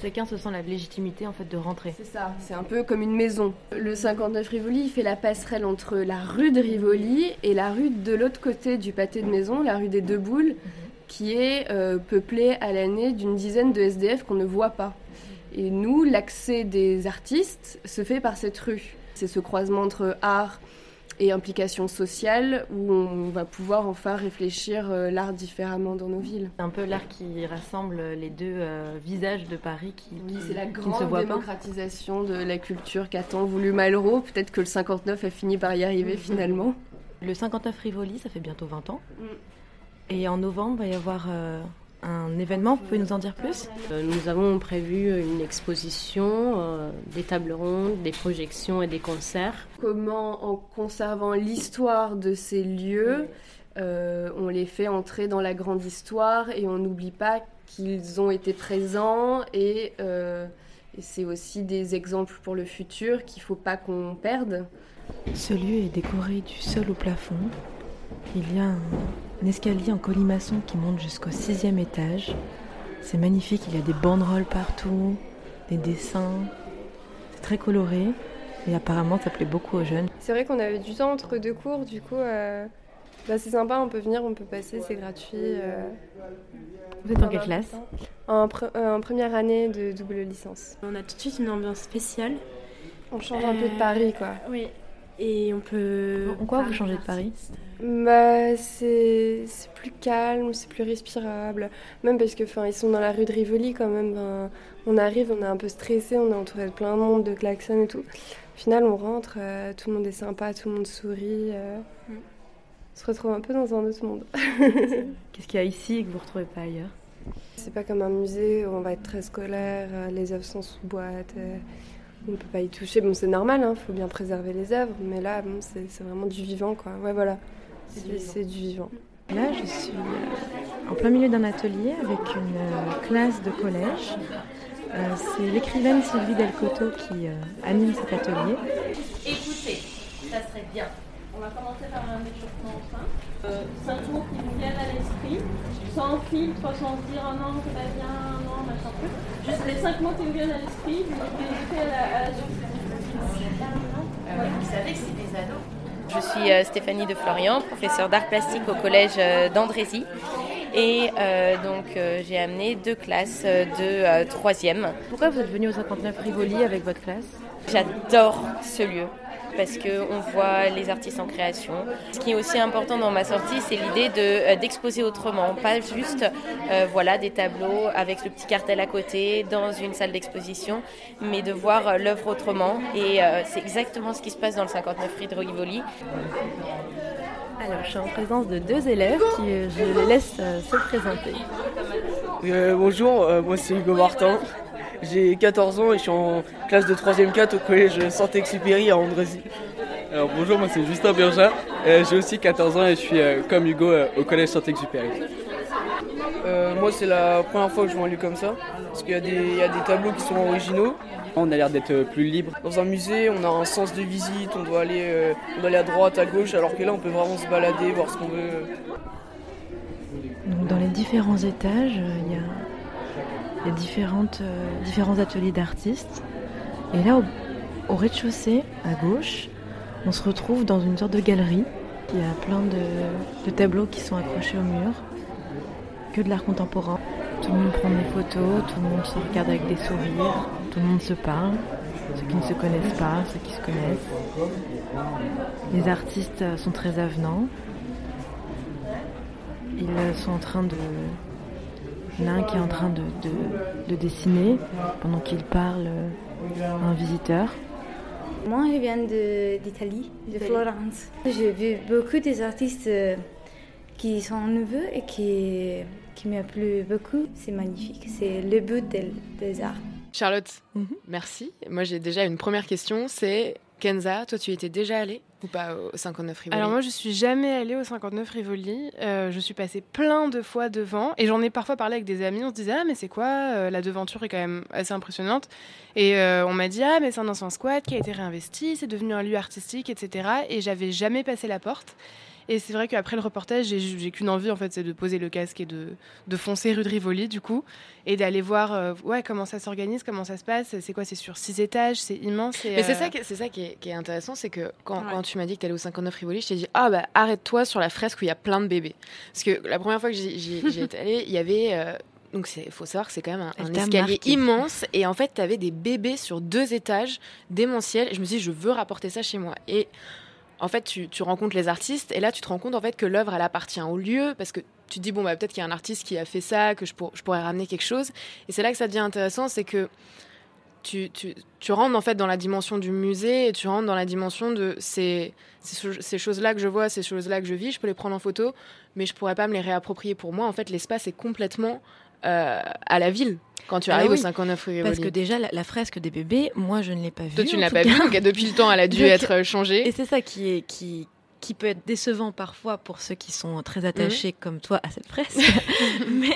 Chacun se sent la légitimité en fait de rentrer. C'est ça, c'est un peu comme une maison. Le 59 Rivoli, il fait la passerelle entre la rue de Rivoli et la rue de l'autre côté du pâté de maison, la rue des Deux Boules, qui est euh, peuplée à l'année d'une dizaine de SDF qu'on ne voit pas. Et nous, l'accès des artistes se fait par cette rue. C'est ce croisement entre art, et implication sociale où on va pouvoir enfin réfléchir euh, l'art différemment dans nos villes. C'est un peu l'art qui rassemble les deux euh, visages de Paris qui, c'est la grande démocratisation de la culture qu'a tant voulu Malraux. Peut-être que le 59 a fini par y arriver finalement. Le 59 Rivoli, ça fait bientôt 20 ans. Mm. Et en novembre, il va y avoir euh, un événement, vous pouvez nous en dire plus? Euh, Nous avons prévu une exposition, euh, des tables rondes, des projections et des concerts. Comment, en conservant l'histoire de ces lieux, euh, on les fait entrer dans la grande histoire et on n'oublie pas qu'ils ont été présents et, et c'est aussi des exemples pour le futur qu'il ne faut pas qu'on perde. Ce lieu est décoré du sol au plafond. Il y a un un escalier en colimaçon qui monte jusqu'au sixième étage. C'est magnifique, il y a des banderoles partout, des dessins. C'est très coloré et apparemment ça plaît beaucoup aux jeunes. C'est vrai qu'on avait du temps entre deux cours, du coup euh, bah, c'est sympa, on peut venir, on peut passer, c'est gratuit. Euh. Vous êtes en quelle classe? En, euh, en, première année de double licence. On a tout de suite une ambiance spéciale. On change un peu de Paris quoi. Oui, et on peut. En quoi vous changez de Paris bah, c'est plus calme, c'est plus respirable. Même parce que, ils sont dans la rue de Rivoli quand même. Ben, on arrive, on est un peu stressé, on est entouré de plein de monde, de klaxons et tout. Au final, on rentre, euh, tout le monde est sympa, tout le monde sourit. Euh, mm. On se retrouve un peu dans un autre monde. Qu'est-ce qu'il y a ici et que vous ne retrouvez pas ailleurs? C'est pas comme un musée où on va être très scolaire, euh, les œuvres sont sous boîte. On ne peut pas y toucher. Bon, c'est normal, il hein, faut bien préserver les œuvres, mais là, bon, c'est vraiment du vivant, quoi. Ouais, voilà. C'est du vivant. Là, je suis euh, en plein milieu d'un atelier avec une euh, classe de collège. Euh, c'est l'écrivaine Sylvie Delcoto qui anime cet atelier. Écoutez, ça serait bien. On va commencer par un échauffement simple. cinq mots qui nous viennent à l'esprit, sans filtre, sans se dire oh non, c'est pas bien, non, machin truc. Juste les cinq mots qui nous viennent à l'esprit, vous les à la, à la Vous savez que c'est des ados je suis euh, Stéphanie de Florian, professeure d'art plastique au collège euh, d'Andrézy. Et euh, donc j'ai amené deux classes de troisième. Pourquoi vous êtes venue au 59 Rivoli avec votre classe? J'adore ce lieu parce qu'on voit les artistes en création. Ce qui est aussi important dans ma sortie, c'est l'idée de, euh, d'exposer autrement, pas juste euh, voilà, des tableaux avec le petit cartel à côté dans une salle d'exposition, mais de voir euh, l'œuvre autrement. Et c'est exactement ce qui se passe dans le 59 rue de Rivoli. Alors, je suis en présence de deux élèves qui je les laisse se présenter. bonjour, moi c'est Hugo Martin. J'ai 14 ans et je suis en classe de 3ème 4 au collège Saint-Exupéry à Andrézy. Alors bonjour, moi c'est Justin Berger. Euh, j'ai aussi 14 ans et je suis euh, comme Hugo euh, au collège Saint-Exupéry. moi c'est la première fois que je vois un lieu comme ça. Parce qu'il y, a des tableaux qui sont originaux. On a l'air d'être plus libre. Dans un musée, on a un sens de visite, on doit aller, on doit aller à droite, à gauche, alors que là on peut vraiment se balader, voir ce qu'on veut. Donc dans les différents étages, il y a il y a différentes, euh, différents ateliers d'artistes. Et là, au, rez-de-chaussée, à gauche, on se retrouve dans une sorte de galerie. Il y a plein de, tableaux qui sont accrochés au mur. que de l'art contemporain. Tout le monde prend des photos, tout le monde se regarde avec des sourires, tout le monde se parle, ceux qui ne se connaissent pas, ceux qui se connaissent. Les artistes sont très avenants. Ils sont en train de... Il y en a un qui est en train de, de- de dessiner pendant qu'il parle à un visiteur. Moi, je viens de- d'Italie, de, Florence. J'ai vu beaucoup des artistes euh, qui sont nouveaux et qui, qui m'ont plu beaucoup. C'est magnifique. C'est le but des, des arts. Charlotte, merci. Moi, j'ai déjà une première question. C'est Kenza, toi, tu étais déjà allée ou pas au 59 Rivoli Alors moi, je suis jamais allée au 59 Rivoli. Euh, je suis passée plein de fois devant et j'en ai parfois parlé avec des amis. On se disait ah mais c'est quoi euh, La devanture est quand même assez impressionnante. Et euh, on m'a dit ah mais c'est un ancien squat qui a été réinvesti, c'est devenu un lieu artistique, etc. Et j'avais jamais passé la porte. Et c'est vrai qu'après le reportage, j'ai- j'ai qu'une envie en fait, c'est de poser le casque et de, de foncer rue de Rivoli du coup et d'aller voir euh, ouais comment ça s'organise, comment ça se passe. C'est quoi C'est sur six étages, c'est immense. et, Mais c'est euh, ça, qui est- c'est ça qui est, qui est intéressant, c'est que quand, quand tu m'as dit que tu allais au 59 Rivoli, je t'ai dit ah bah arrête-toi sur la fresque où il y a plein de bébés. Parce que la première fois que j'y étais allée, il y avait euh, donc il faut savoir que c'est quand même un, escalier marqué. immense et en fait tu avais des bébés sur deux étages démentiels et je me suis dit je veux rapporter ça chez moi et en fait tu, rencontres les artistes et là tu te rends compte en fait que l'œuvre elle appartient au lieu parce que tu te dis bon bah peut-être qu'il y a un artiste qui a fait ça que je, pour- je pourrais ramener quelque chose et c'est là que ça devient intéressant c'est que tu, rentres en fait dans la dimension du musée et tu rentres dans la dimension de ces, ces choses-là que je vois, ces choses-là que je vis, je peux les prendre en photo, mais je pourrais pas me les réapproprier pour moi. En fait, l'espace est complètement euh, à la ville quand tu Alors arrives oui, au 59 rue Parce que déjà, la, la fresque des bébés, moi, je ne l'ai pas vue. Toi, tu ne l'as pas vue, donc depuis le temps, elle a dû Donc, être changée. Et c'est ça qui, est, qui, qui peut être décevant parfois pour ceux qui sont très attachés comme toi à cette fresque. mais,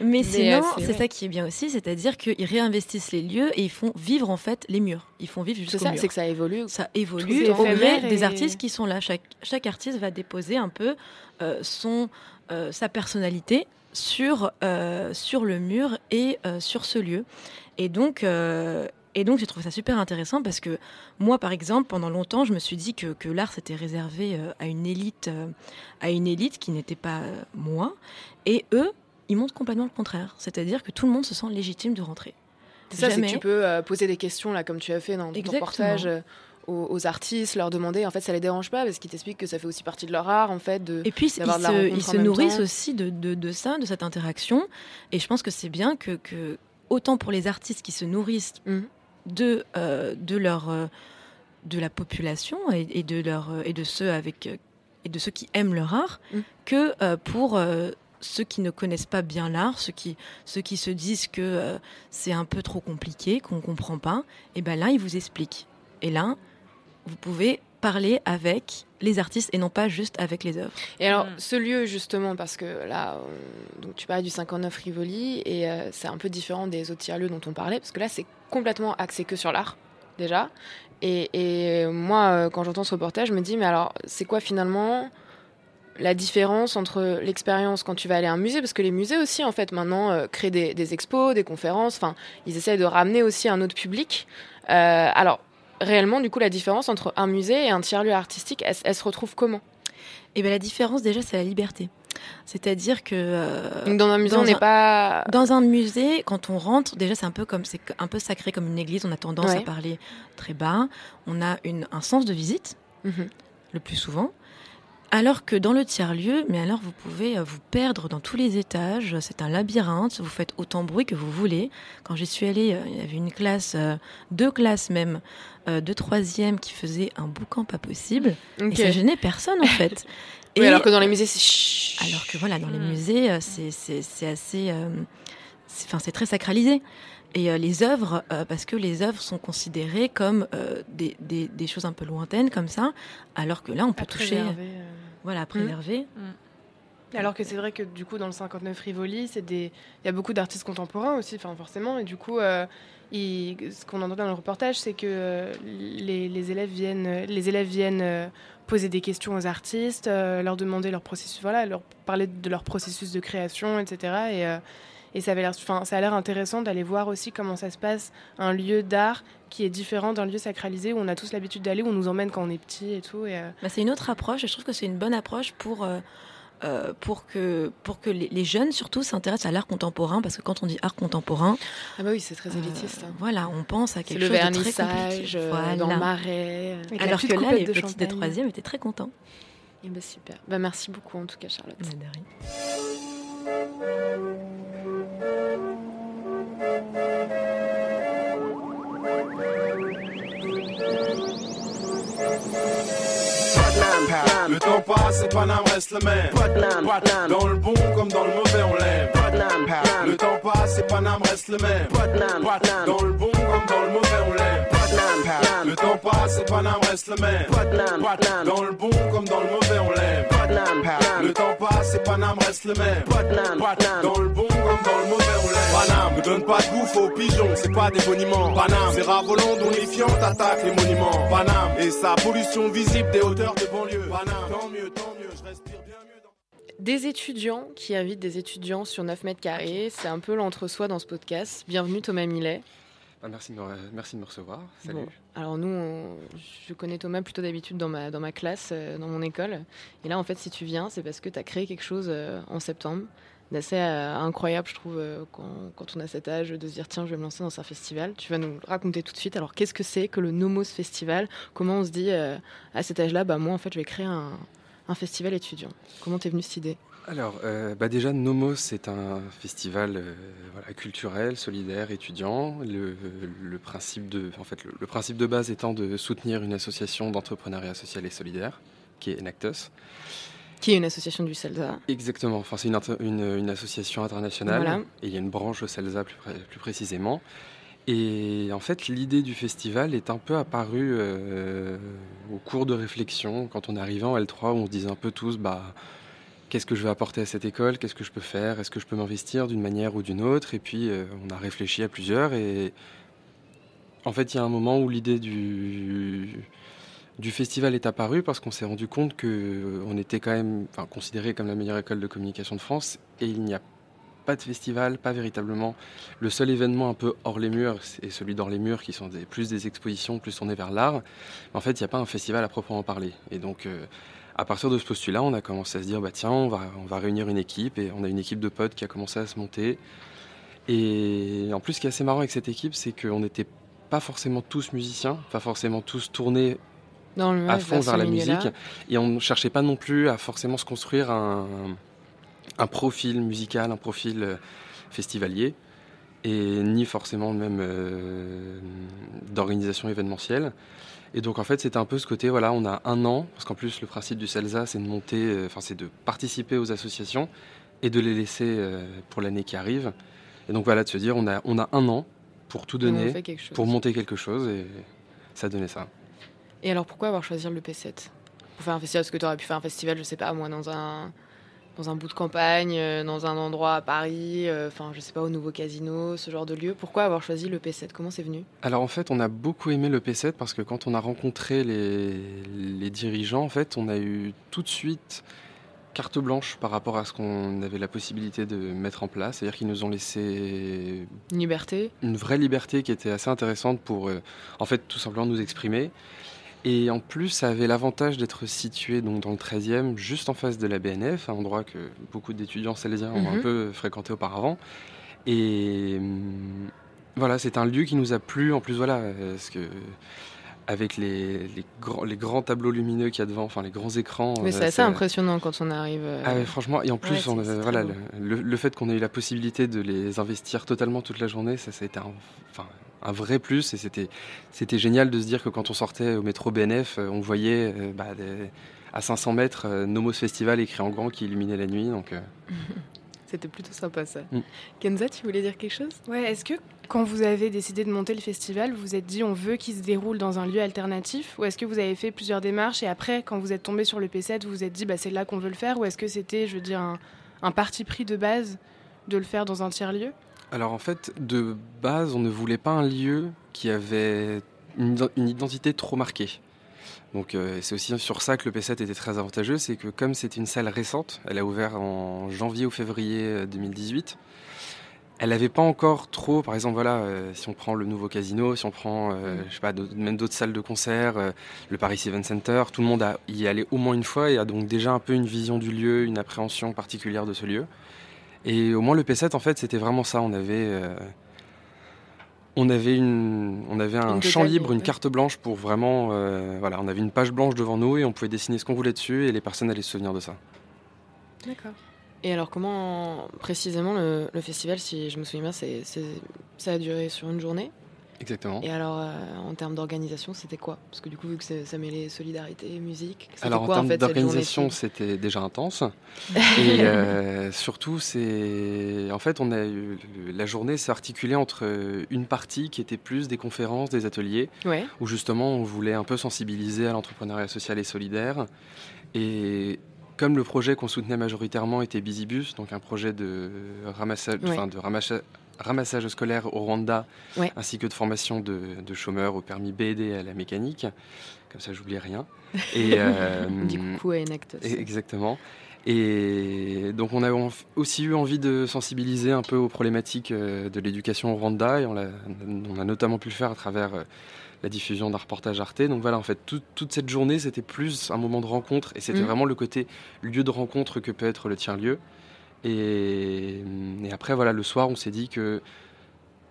mais Mais, sinon, euh, c'est ça qui est bien aussi, c'est-à-dire qu'ils réinvestissent les lieux et ils font vivre en fait les murs. Ils font vivre jusqu'au mur. c'est que ça évolue. Ça évolue au gré des artistes qui sont là. Chaque, chaque artiste va déposer un peu euh, son, euh, sa personnalité sur, euh, sur le mur et euh, sur ce lieu. Et donc, euh, et donc j'ai trouvé ça super intéressant parce que moi, par exemple, pendant longtemps, je me suis dit que, que l'art s'était réservé à une élite, à une élite qui n'était pas moi. Et eux, ils montrent complètement le contraire. C'est-à-dire que tout le monde se sent légitime de rentrer. C'est ça, c'est que tu peux euh, poser des questions, là, comme tu as fait dans ton Exactement. reportage, aux, aux artistes, leur demander. En fait, ça les dérange pas parce qu'ils t'expliquent que ça fait aussi partie de leur art, en fait. De, Et puis, ils de la se, ils se nourrissent temps. aussi de, de, de ça, de cette interaction. Et je pense que c'est bien que, que, autant pour les artistes qui se nourrissent Mmh. de, euh, de, leur, euh, de la population et, et de, leur, et, de ceux avec, euh, et de ceux qui aiment leur art, Mmh. que euh, pour euh, ceux qui ne connaissent pas bien l'art, ceux qui, ceux qui se disent que euh, c'est un peu trop compliqué, qu'on ne comprend pas, et ben là, ils vous expliquent. Et là, vous pouvez parler avec les artistes et non pas juste avec les œuvres. Et alors, ce lieu, justement, parce que là, on- donc, tu parlais du 59 Rivoli, et euh, c'est un peu différent des autres tiers-lieux dont on parlait, parce que là, c'est complètement axé que sur l'art, déjà. Et, et moi, euh, quand j'entends ce reportage, je me dis, mais alors, c'est quoi finalement la différence entre l'expérience quand tu vas aller à un musée, parce que les musées aussi, en fait, maintenant, euh, créent des, des expos, des conférences, enfin, ils essayent de ramener aussi un autre public. Euh, alors, réellement, du coup, la différence entre un musée et un tiers-lieu artistique, elle, elle se retrouve comment? Et bien la différence déjà c'est la liberté. C'est-à-dire que euh, Donc, dans un musée, on n'est pas- dans un musée quand on rentre déjà c'est un peu comme c'est un peu sacré comme une église. On a tendance Ouais. à parler très bas. On a une, un sens de visite Mhm. le plus souvent. Alors que dans le tiers-lieu, mais alors vous pouvez euh, vous perdre dans tous les étages. C'est un labyrinthe. Vous faites autant bruit que vous voulez. Quand j'y suis allée, euh, il y avait une classe, euh, deux classes même, de troisième qui faisaient un boucan pas possible. Ok. Et ça gênait personne en fait. Oui, alors que dans les musées, c'est. Alors que voilà, dans les Hmm. musées, c'est assez, euh, enfin c'est très sacralisé. Et euh, les œuvres, euh, parce que les œuvres sont considérées comme euh, des, des, des choses un peu lointaines comme ça, alors que là on peut À toucher, préserver, euh. voilà, à préserver. Alors que c'est vrai que du coup dans le 59 Rivoli, c'est des il y a beaucoup d'artistes contemporains aussi, enfin forcément et du coup euh, il- ce qu'on entend dans le reportage, c'est que euh, les, les élèves viennent les élèves viennent euh, poser des questions aux artistes, euh, leur demander leur processus voilà, leur parler de leur processus de création, etc. et euh, et ça avait l'air enfin ça a l'air intéressant d'aller voir aussi comment ça se passe un lieu d'art qui est différent d'un lieu sacralisé où on a tous l'habitude d'aller où on nous emmène quand on est petit et tout et euh, Bah, c'est une autre approche et je trouve que c'est une bonne approche pour, euh, euh, pour que, pour que les, les jeunes surtout s'intéressent à l'art contemporain, parce que quand on dit art contemporain, Ah bah oui, c'est très élitiste. hein. voilà, on pense à C'est quelque le chose de très compliqué. euh, dans le marais. Alors que là, les de petits de champagne. troisième étaient très contents. Eh ben super. Bah merci beaucoup en tout cas Charlotte. Le temps passe et Paname reste le même. Dans le bon comme dans le mauvais, on l'aime. Le temps passe et Paname reste le même. Dans le bon comme dans le mauvais, on l'aime. Le temps passe et Paname reste le même. Dans le bon comme dans le mauvais, on l'aime. Le temps passe et Paname reste le même. Dans le bon comme dans le mauvais, on l'aime. Paname ne donne pas de bouffe aux pigeons, c'est pas des boniments. Paname, c'est ravolant, donifiant, attaque les monuments. Paname et sa pollution visible des hauteurs de banlieue. Paname, tant mieux, tant mieux, je respire bien mieux. Des étudiants qui invitent des étudiants sur 9 mètres carrés, c'est un peu l'entre-soi dans ce podcast. Bienvenue Thomas Millet. Ah, merci, de me, merci de me recevoir. Salut. Bon, alors nous, on- je connais Thomas plutôt d'habitude dans ma, dans ma classe, euh, dans mon école. Et là, en fait, si tu viens, c'est parce que tu as créé quelque chose euh, en septembre d'assez euh, incroyable, je trouve, euh, quand, on a cet âge, de se dire, tiens, je vais me lancer dans un festival. Tu vas nous raconter tout de suite. Alors, qu'est-ce que c'est que le Nomos Festival? Comment on se dit, euh, à cet âge-là, bah, moi, en fait, je vais créer un, festival étudiant Comment t'es venue cette idée? Alors, bah déjà, Nomos, c'est un festival culturel, solidaire, étudiant. Le, principe de, en fait, le principe de base étant de soutenir une association d'entrepreneuriat social et solidaire, qui est Enactus. Qui est une association du CELSA. Exactement, enfin, c'est une, inter- une- une association internationale, Voilà. et il y a une branche au CELSA plus, pré- plus précisément. Et en fait, l'idée du festival est un peu apparue euh, au cours de réflexion, quand on arrivé en L3, où on se disait un peu tous, bah, qu'est-ce que je vais apporter à cette école, qu'est-ce que je peux faire, est-ce que je peux m'investir d'une manière ou d'une autre, et puis euh, on a réfléchi à plusieurs, et en fait, il y a un moment où l'idée du, du festival est apparue parce qu'on s'est rendu compte qu'on était quand même considéré comme la meilleure école de communication de France, et il n'y a pas de festival, pas véritablement. Le seul événement un peu hors les murs, c'est celui dans les murs qui sont plus des expositions, plus tournées vers l'art. En fait, il n'y a pas un festival à proprement parler. Et donc, euh, à partir de ce postulat, on a commencé à se dire, bah tiens, on va, on va réunir une équipe. Et on a une équipe de potes qui a commencé à se monter. Et en plus, ce qui est assez marrant avec cette équipe, c'est qu'on n'était pas forcément tous musiciens, pas forcément tous tournés Dans le- à fond vers la musique. Et on ne cherchait pas non plus à forcément se construire un, un profil musical, un profil euh, festivalier, et ni forcément même euh, d'organisation événementielle. Et donc en fait c'était un peu ce côté, voilà, on a un an, parce qu'en plus le principe du CELSA c'est de monter, euh, enfin c'est de participer aux associations et de les laisser euh, pour l'année qui arrive. Et donc voilà, de se dire on a, on a un an pour tout donner, pour monter quelque chose, et ça donnait ça. Et alors pourquoi avoir choisi le P7 Pour faire un festival, parce que tu aurais pu faire un festival, je sais pas, moi, dans un, dans un bout de campagne, euh, dans un endroit à Paris, euh, enfin, je sais pas, au nouveau casino, ce genre de lieu. Pourquoi avoir choisi le P7 Comment c'est venu? Alors en fait, on a beaucoup aimé le P7 parce que quand on a rencontré les, les dirigeants, en fait, on a eu tout de suite carte blanche par rapport à ce qu'on avait la possibilité de mettre en place. C'est-à-dire qu'ils nous ont laissé Une liberté une vraie liberté qui était assez intéressante pour, euh, en fait, tout simplement nous exprimer. Et en plus, ça avait l'avantage d'être situé donc, dans le 13e, juste en face de la BNF, un endroit que beaucoup d'étudiants salésiens ont un Mhm. peu fréquenté auparavant. Et hum, voilà, c'est un lieu qui nous a plu. En plus, voilà, parce que avec les, les, grands, les grands tableaux lumineux qu'il y a devant, enfin les grands écrans. Mais euh, c'est assez impressionnant quand on arrive. euh, ah franchement, et en plus, ouais, on voilà, le, beau. le- le fait qu'on ait eu la possibilité de les investir totalement toute la journée, ça, ça a été un, enfin, un vrai plus. Et c'était, c'était génial de se dire que quand on sortait au métro BNF, euh, on voyait euh, bah, des- à 500 mètres euh, Nomos Festival écrit en grand qui illuminait la nuit. Donc, euh, C'était plutôt sympa ça. Mm. Kenza, tu voulais dire quelque chose? Ouais, est-ce que quand vous avez décidé de monter le festival, vous vous êtes dit on veut qu'il se déroule dans un lieu alternatif? Ou est-ce que vous avez fait plusieurs démarches et après, quand vous êtes tombé sur le P7, vous vous êtes dit bah, c'est là qu'on veut le faire? Ou est-ce que c'était, je veux dire, un, un parti pris de base de le faire dans un tiers-lieu? Alors en fait, de base, on ne voulait pas un lieu qui avait une, iden- une identité trop marquée. Donc euh, c'est aussi sur ça que le P7 était très avantageux, c'est que comme c'était une salle récente, elle a ouvert en janvier ou février euh, 2018, elle n'avait pas encore trop, par exemple, voilà, euh, si on prend le nouveau casino, si on prend, euh, je sais pas, même d'autres salles de concert, euh, le Paris Event Center, tout le monde a y est allé au moins une fois et a donc déjà un peu une vision du lieu, une appréhension particulière de ce lieu. Et au moins le P7, en fait, c'était vraiment ça. On avait, on avait, une, on avait un champ libre, une carte blanche pour vraiment, voilà, on avait une page blanche devant nous et on pouvait dessiner ce qu'on voulait dessus et les personnes allaient se souvenir de ça. D'accord. Et alors, comment précisément le, festival, si je me souviens bien, c'est, ça a duré sur une journée? Exactement. Et alors, euh, en termes d'organisation, c'était quoi? Parce que du coup, vu que ça mêlait solidarité musique, c'était alors, quoi en, termes d'organisation, c'était déjà intense. et euh, surtout, c'est. En fait, on a eu... la journée s'est articulée entre une partie qui était plus des conférences, des ateliers, où justement, on voulait un peu sensibiliser à l'entrepreneuriat social et solidaire. Et comme le projet qu'on soutenait majoritairement était Bizibus, donc un projet de ramassage, de ramassage, scolaire au Rwanda, ainsi que de formation de, chômeurs au permis B et à la mécanique, comme ça j'oublie rien. Et, euh, du coup, à Enactus. Exactement. Et donc on a aussi eu envie de sensibiliser un peu aux problématiques euh, de l'éducation au Rwanda, et on a, on a, notamment pu le faire à travers euh, la diffusion d'un reportage Arte. Donc voilà, en fait, toute cette journée, c'était plus un moment de rencontre et c'était mm. vraiment le côté lieu de rencontre que peut être le tiers-lieu. Et, après, voilà, le soir, on s'est dit que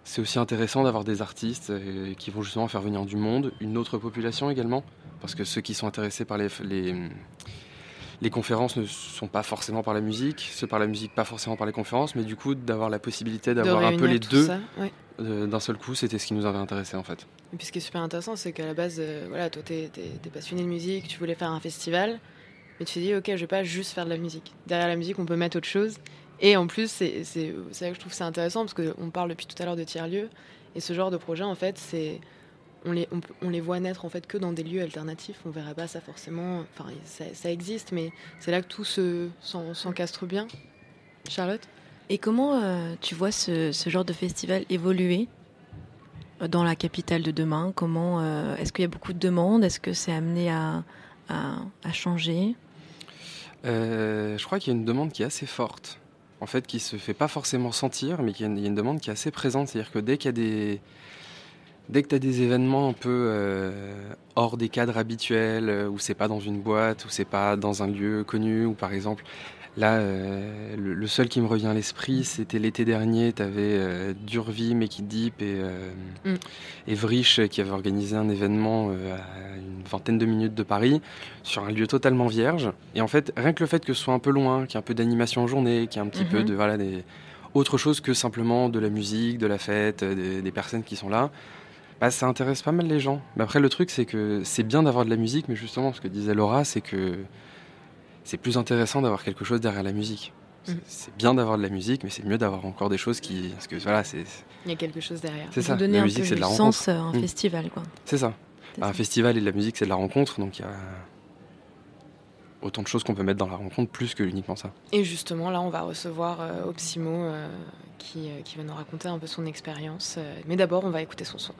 c'est aussi intéressant d'avoir des artistes euh, qui vont justement faire venir du monde, une autre population également, parce que ceux qui sont intéressés par les, les conférences ne sont pas forcément par la musique, ceux par la musique pas forcément par les conférences, mais du coup d'avoir la possibilité d'avoir un peu les deux euh, d'un seul coup, c'était ce qui nous avait intéressé en fait. Et puis ce qui est super intéressant, c'est qu'à la base, euh, voilà, toi, tu es, passionné de musique, tu voulais faire un festival, mais tu t'es dit, ok, je vais pas juste faire de la musique. Derrière la musique, on peut mettre autre chose. Et en plus, c'est là que je trouve c'est intéressant, parce qu'on parle depuis tout à l'heure de tiers-lieux, et ce genre de projet, en fait, c'est on les, on, les voit naître en fait que dans des lieux alternatifs. On verra pas ça forcément. Enfin, ça, existe, mais c'est là que tout s'encastre bien. Charlotte? Et comment euh, tu vois ce, genre de festival évoluer euh, dans la capitale de demain? Comment euh, est-ce qu'il y a beaucoup de demandes? Est-ce que c'est amené à, changer? Je crois qu'il y a une demande qui est assez forte, en fait, qui se fait pas forcément sentir, mais y, a une demande qui est assez présente. C'est-à-dire que dès qu'il y a des Dès que tu as des événements un peu hors des cadres habituels, où c'est pas dans une boîte, où c'est pas dans un lieu connu, ou par exemple Là, euh, le, seul qui me revient à l'esprit, c'était l'été dernier, tu avais euh, Durvi, Mekidip et, euh, mm. et Vrich qui avaient organisé un événement à une vingtaine de minutes de Paris, sur un lieu totalement vierge. Et en fait, rien que le fait que ce soit un peu loin, qu'il y ait un peu d'animation en journée, qu'il y ait un petit peu mm-hmm. de... Voilà, des, autre chose que simplement de la musique, de la fête, des, personnes qui sont là, bah, ça intéresse pas mal les gens. Mais après, le truc, c'est que c'est bien d'avoir de la musique, mais justement, ce que disait Laura, c'est que c'est plus intéressant d'avoir quelque chose derrière la musique. Mm. C'est bien d'avoir de la musique, mais c'est mieux d'avoir encore des choses qui. Parce que voilà, c'est. Il y a quelque chose derrière. C'est ça. Donner la musique, c'est de la rencontre. sens à un mm. festival, quoi. C'est ça. Bah, un festival et de la musique, c'est de la rencontre, donc il y a autant de choses qu'on peut mettre dans la rencontre plus que uniquement ça. Et justement, là, on va recevoir euh, Opsimo euh, qui, euh, qui, va nous raconter un peu son expérience. mais d'abord, on va écouter son son.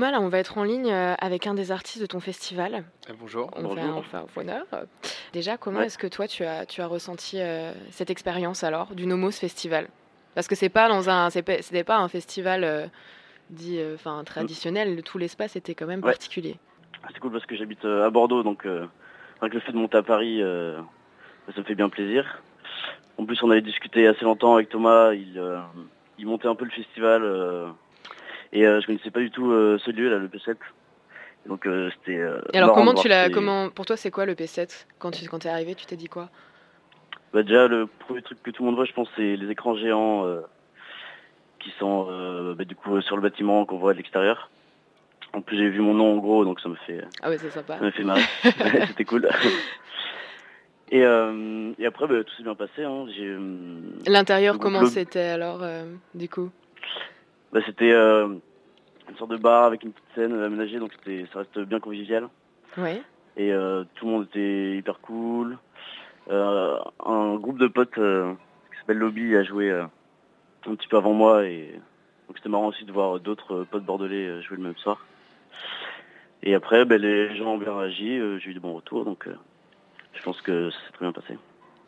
Thomas, là, on va être en ligne euh, avec un des artistes de ton festival. Ah, bonjour. On Bonjour. honneur. Déjà, comment Ouais. est-ce que toi, tu as, tu as ressenti euh, cette expérience alors du Nomos Festival? Parce que c'est pas dans un, c'est pas- c'était pas un festival euh, dit, euh, enfin traditionnel. Tout l'espace était quand même Ouais. particulier. C'est cool parce que j'habite euh, à Bordeaux, donc euh, avec le fait de monter à Paris, euh, ça me fait bien plaisir. En plus, on avait discuté assez longtemps avec Thomas, il, euh, il montait un peu le festival, euh, et euh, je connaissais pas du tout euh, ce lieu, là, le P7. Donc euh, c'était... Et alors, comment tu l'as, comment, pour toi, c'est quoi le P7 Quand tu, quand es arrivé, tu t'es dit quoi? Bah, déjà, le premier truc que tout le monde voit, je pense, c'est les écrans géants euh, qui sont euh, bah, du coup sur le bâtiment qu'on voit de l'extérieur. En plus, j'ai vu mon nom en gros, donc ça me fait, Ah ouais, c'est sympa. ça m'a fait marrer. C'était cool. Et, euh, et après, bah, tout s'est bien passé. Hein. J'ai, L'intérieur, comment c'était alors, du coup? Bah, C'était euh, une sorte de bar avec une petite scène aménagée, donc c'était, ça reste bien convivial. Ouais. Et euh, tout le monde était hyper cool. Euh, un groupe de potes euh, qui s'appelle Lobby a joué euh, un petit peu avant moi et donc c'était marrant aussi de voir d'autres euh, potes bordelais euh, jouer le même soir. Et après, ben, les gens ont bien réagi, euh, j'ai eu de bons retours, donc euh, je pense que ça s'est très bien passé.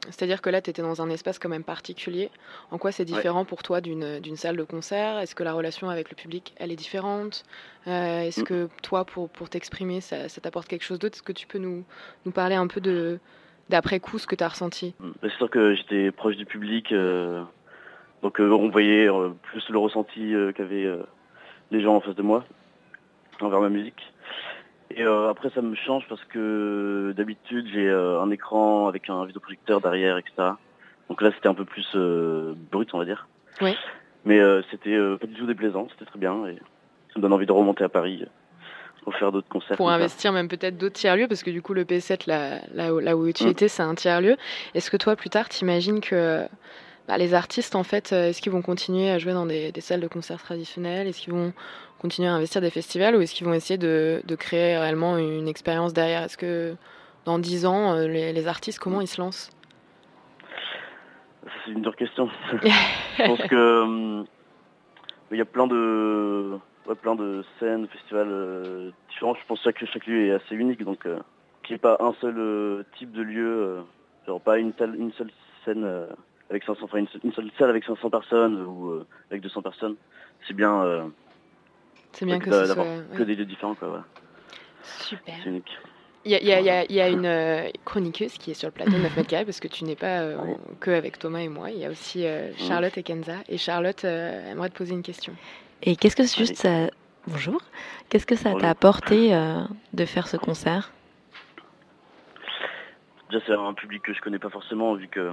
C'est-à-dire que là, tu étais dans un espace quand même particulier. En quoi c'est différent pour toi d'une salle de concert? Est-ce que la relation avec le public, elle est différente? Euh, Est-ce Mm. que toi, pour, pour t'exprimer, ça, ça t'apporte quelque chose d'autre? Est-ce que tu peux nous, nous parler un peu de d'après coup ce que tu as ressenti Ben, c'est sûr que j'étais proche du public, euh, donc euh, on voyait plus le ressenti qu'avaient les gens en face de moi envers ma musique. Et euh, après ça me change parce que d'habitude j'ai euh, un écran avec un vidéoprojecteur derrière, etc. Donc là c'était un peu plus euh, brut on va dire. Oui. Mais c'était pas du tout déplaisant, c'était très bien et ça me donne envie de remonter à Paris pour faire d'autres concerts. Pour ça. investir même peut-être d'autres tiers-lieux, parce que du coup, le P7, là, là, où- là où tu Mm. étais, c'est un tiers-lieu. Est-ce que toi, plus tard, t'imagines que bah, les artistes, en fait, est-ce qu'ils vont continuer à jouer dans des, des salles de concert traditionnelles? Est-ce qu'ils vont continuer à investir des festivals ou est-ce qu'ils vont essayer de, de créer réellement une expérience derrière? Est-ce que dans 10 ans, euh, les, les artistes, comment ils se lancent? C'est une dure question. je pense que hum, il y a plein de ouais, plein de scènes, festivals euh, différents. Je pense que chaque, chaque lieu est assez unique, donc euh, qu'il n'y ait pas un seul euh, type de lieu, euh, genre pas une seule une seule scène euh, avec 500, enfin une, seule- une seule salle avec 500 personnes ou euh, avec 200 personnes. C'est bien. C'est bien que ce d'avoir soit- que ouais. des lieux différents, quoi. Voilà. Super. C'est unique. Il y a, il y a- il y a- il y a une euh, chroniqueuse qui est sur le plateau de 9 mètres carrés parce que tu n'es pas euh, que avec Thomas et moi. Il y a aussi euh, Charlotte et Kenza. Et Charlotte euh, aimerait te poser une question. Et qu'est-ce que juste ça... Bonjour. Qu'est-ce que ça t'a apporté euh, de faire ce concert? Déjà, c'est un public que je connais pas forcément, vu que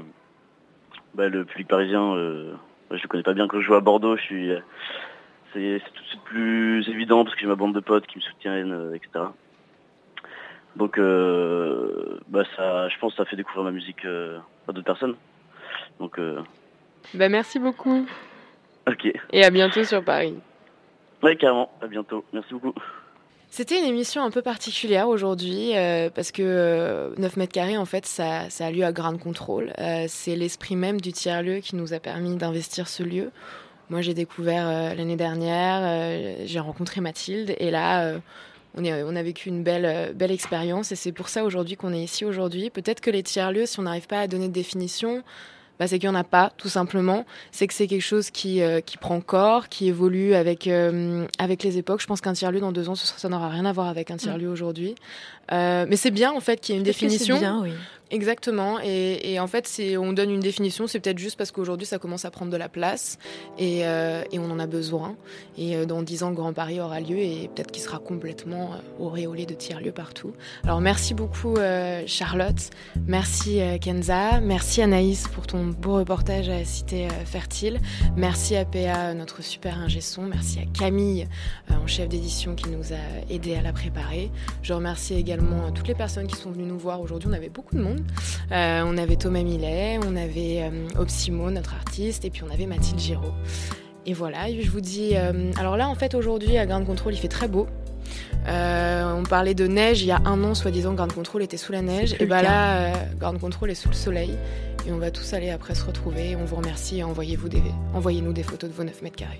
bah, le public parisien, euh, bah, je le connais pas bien. Quand je joue à Bordeaux, je suis, euh, c'est tout de suite plus évident parce que j'ai ma bande de potes qui me soutiennent, euh, etc. Donc, euh, bah, ça, je pense que ça fait découvrir ma musique euh, à d'autres personnes. Donc, euh, Bah, merci beaucoup. ok. Et à bientôt sur Paris. Ouais, carrément. À bientôt. Merci beaucoup. C'était une émission un peu particulière aujourd'hui euh, parce que euh, 9 mètres carrés, en fait, ça, ça a lieu à Ground Control. Euh, c'est l'esprit même du tiers-lieu qui nous a permis d'investir ce lieu. Moi, j'ai découvert euh, l'année dernière, euh, j'ai rencontré Mathilde et là, euh, on, est, on a vécu une belle, belle expérience et c'est pour ça aujourd'hui qu'on est ici aujourd'hui. Peut-être que les tiers-lieux, si on n'arrive pas à donner de définition, bah, c'est qu'il n'y en a pas, tout simplement. C'est que c'est quelque chose qui, qui prend corps, qui évolue avec, avec les époques. Je pense qu'un tiers-lieu dans deux ans, ça n'aura rien à voir avec un tiers-lieu aujourd'hui. Euh, mais c'est bien, en fait, qu'il y ait une que c'est définition. bien, oui. Exactement. Et, en fait, on donne une définition, c'est peut-être juste parce qu'aujourd'hui, ça commence à prendre de la place et, euh, on en a besoin. Et euh, dans dix ans, le Grand Paris aura lieu et peut-être qu'il sera complètement euh, auréolé de tiers-lieux partout. Alors, merci beaucoup, euh, Charlotte. Merci, Kenza. Merci, Anaïs, pour ton beau reportage à Cité Fertile. Merci à PA, notre super ingé son. Merci à Camille, en chef d'édition, qui nous a aidé à la préparer. Je remercie également toutes les personnes qui sont venues nous voir aujourd'hui. On avait beaucoup de monde. Euh, on avait Thomas Millet, on avait euh, Opsimo, notre artiste, et puis on avait Mathilde Giraud. Et voilà, je vous dis. euh, alors là, en fait, aujourd'hui, à Ground Control, il fait très beau. Euh, on parlait de neige il y a un an, soi-disant, Ground Control était sous la neige. Et bah là, Ground Control est sous le soleil. Et on va tous aller après se retrouver. On vous remercie et envoyez-vous des, envoyez-nous des photos de vos 9 mètres carrés.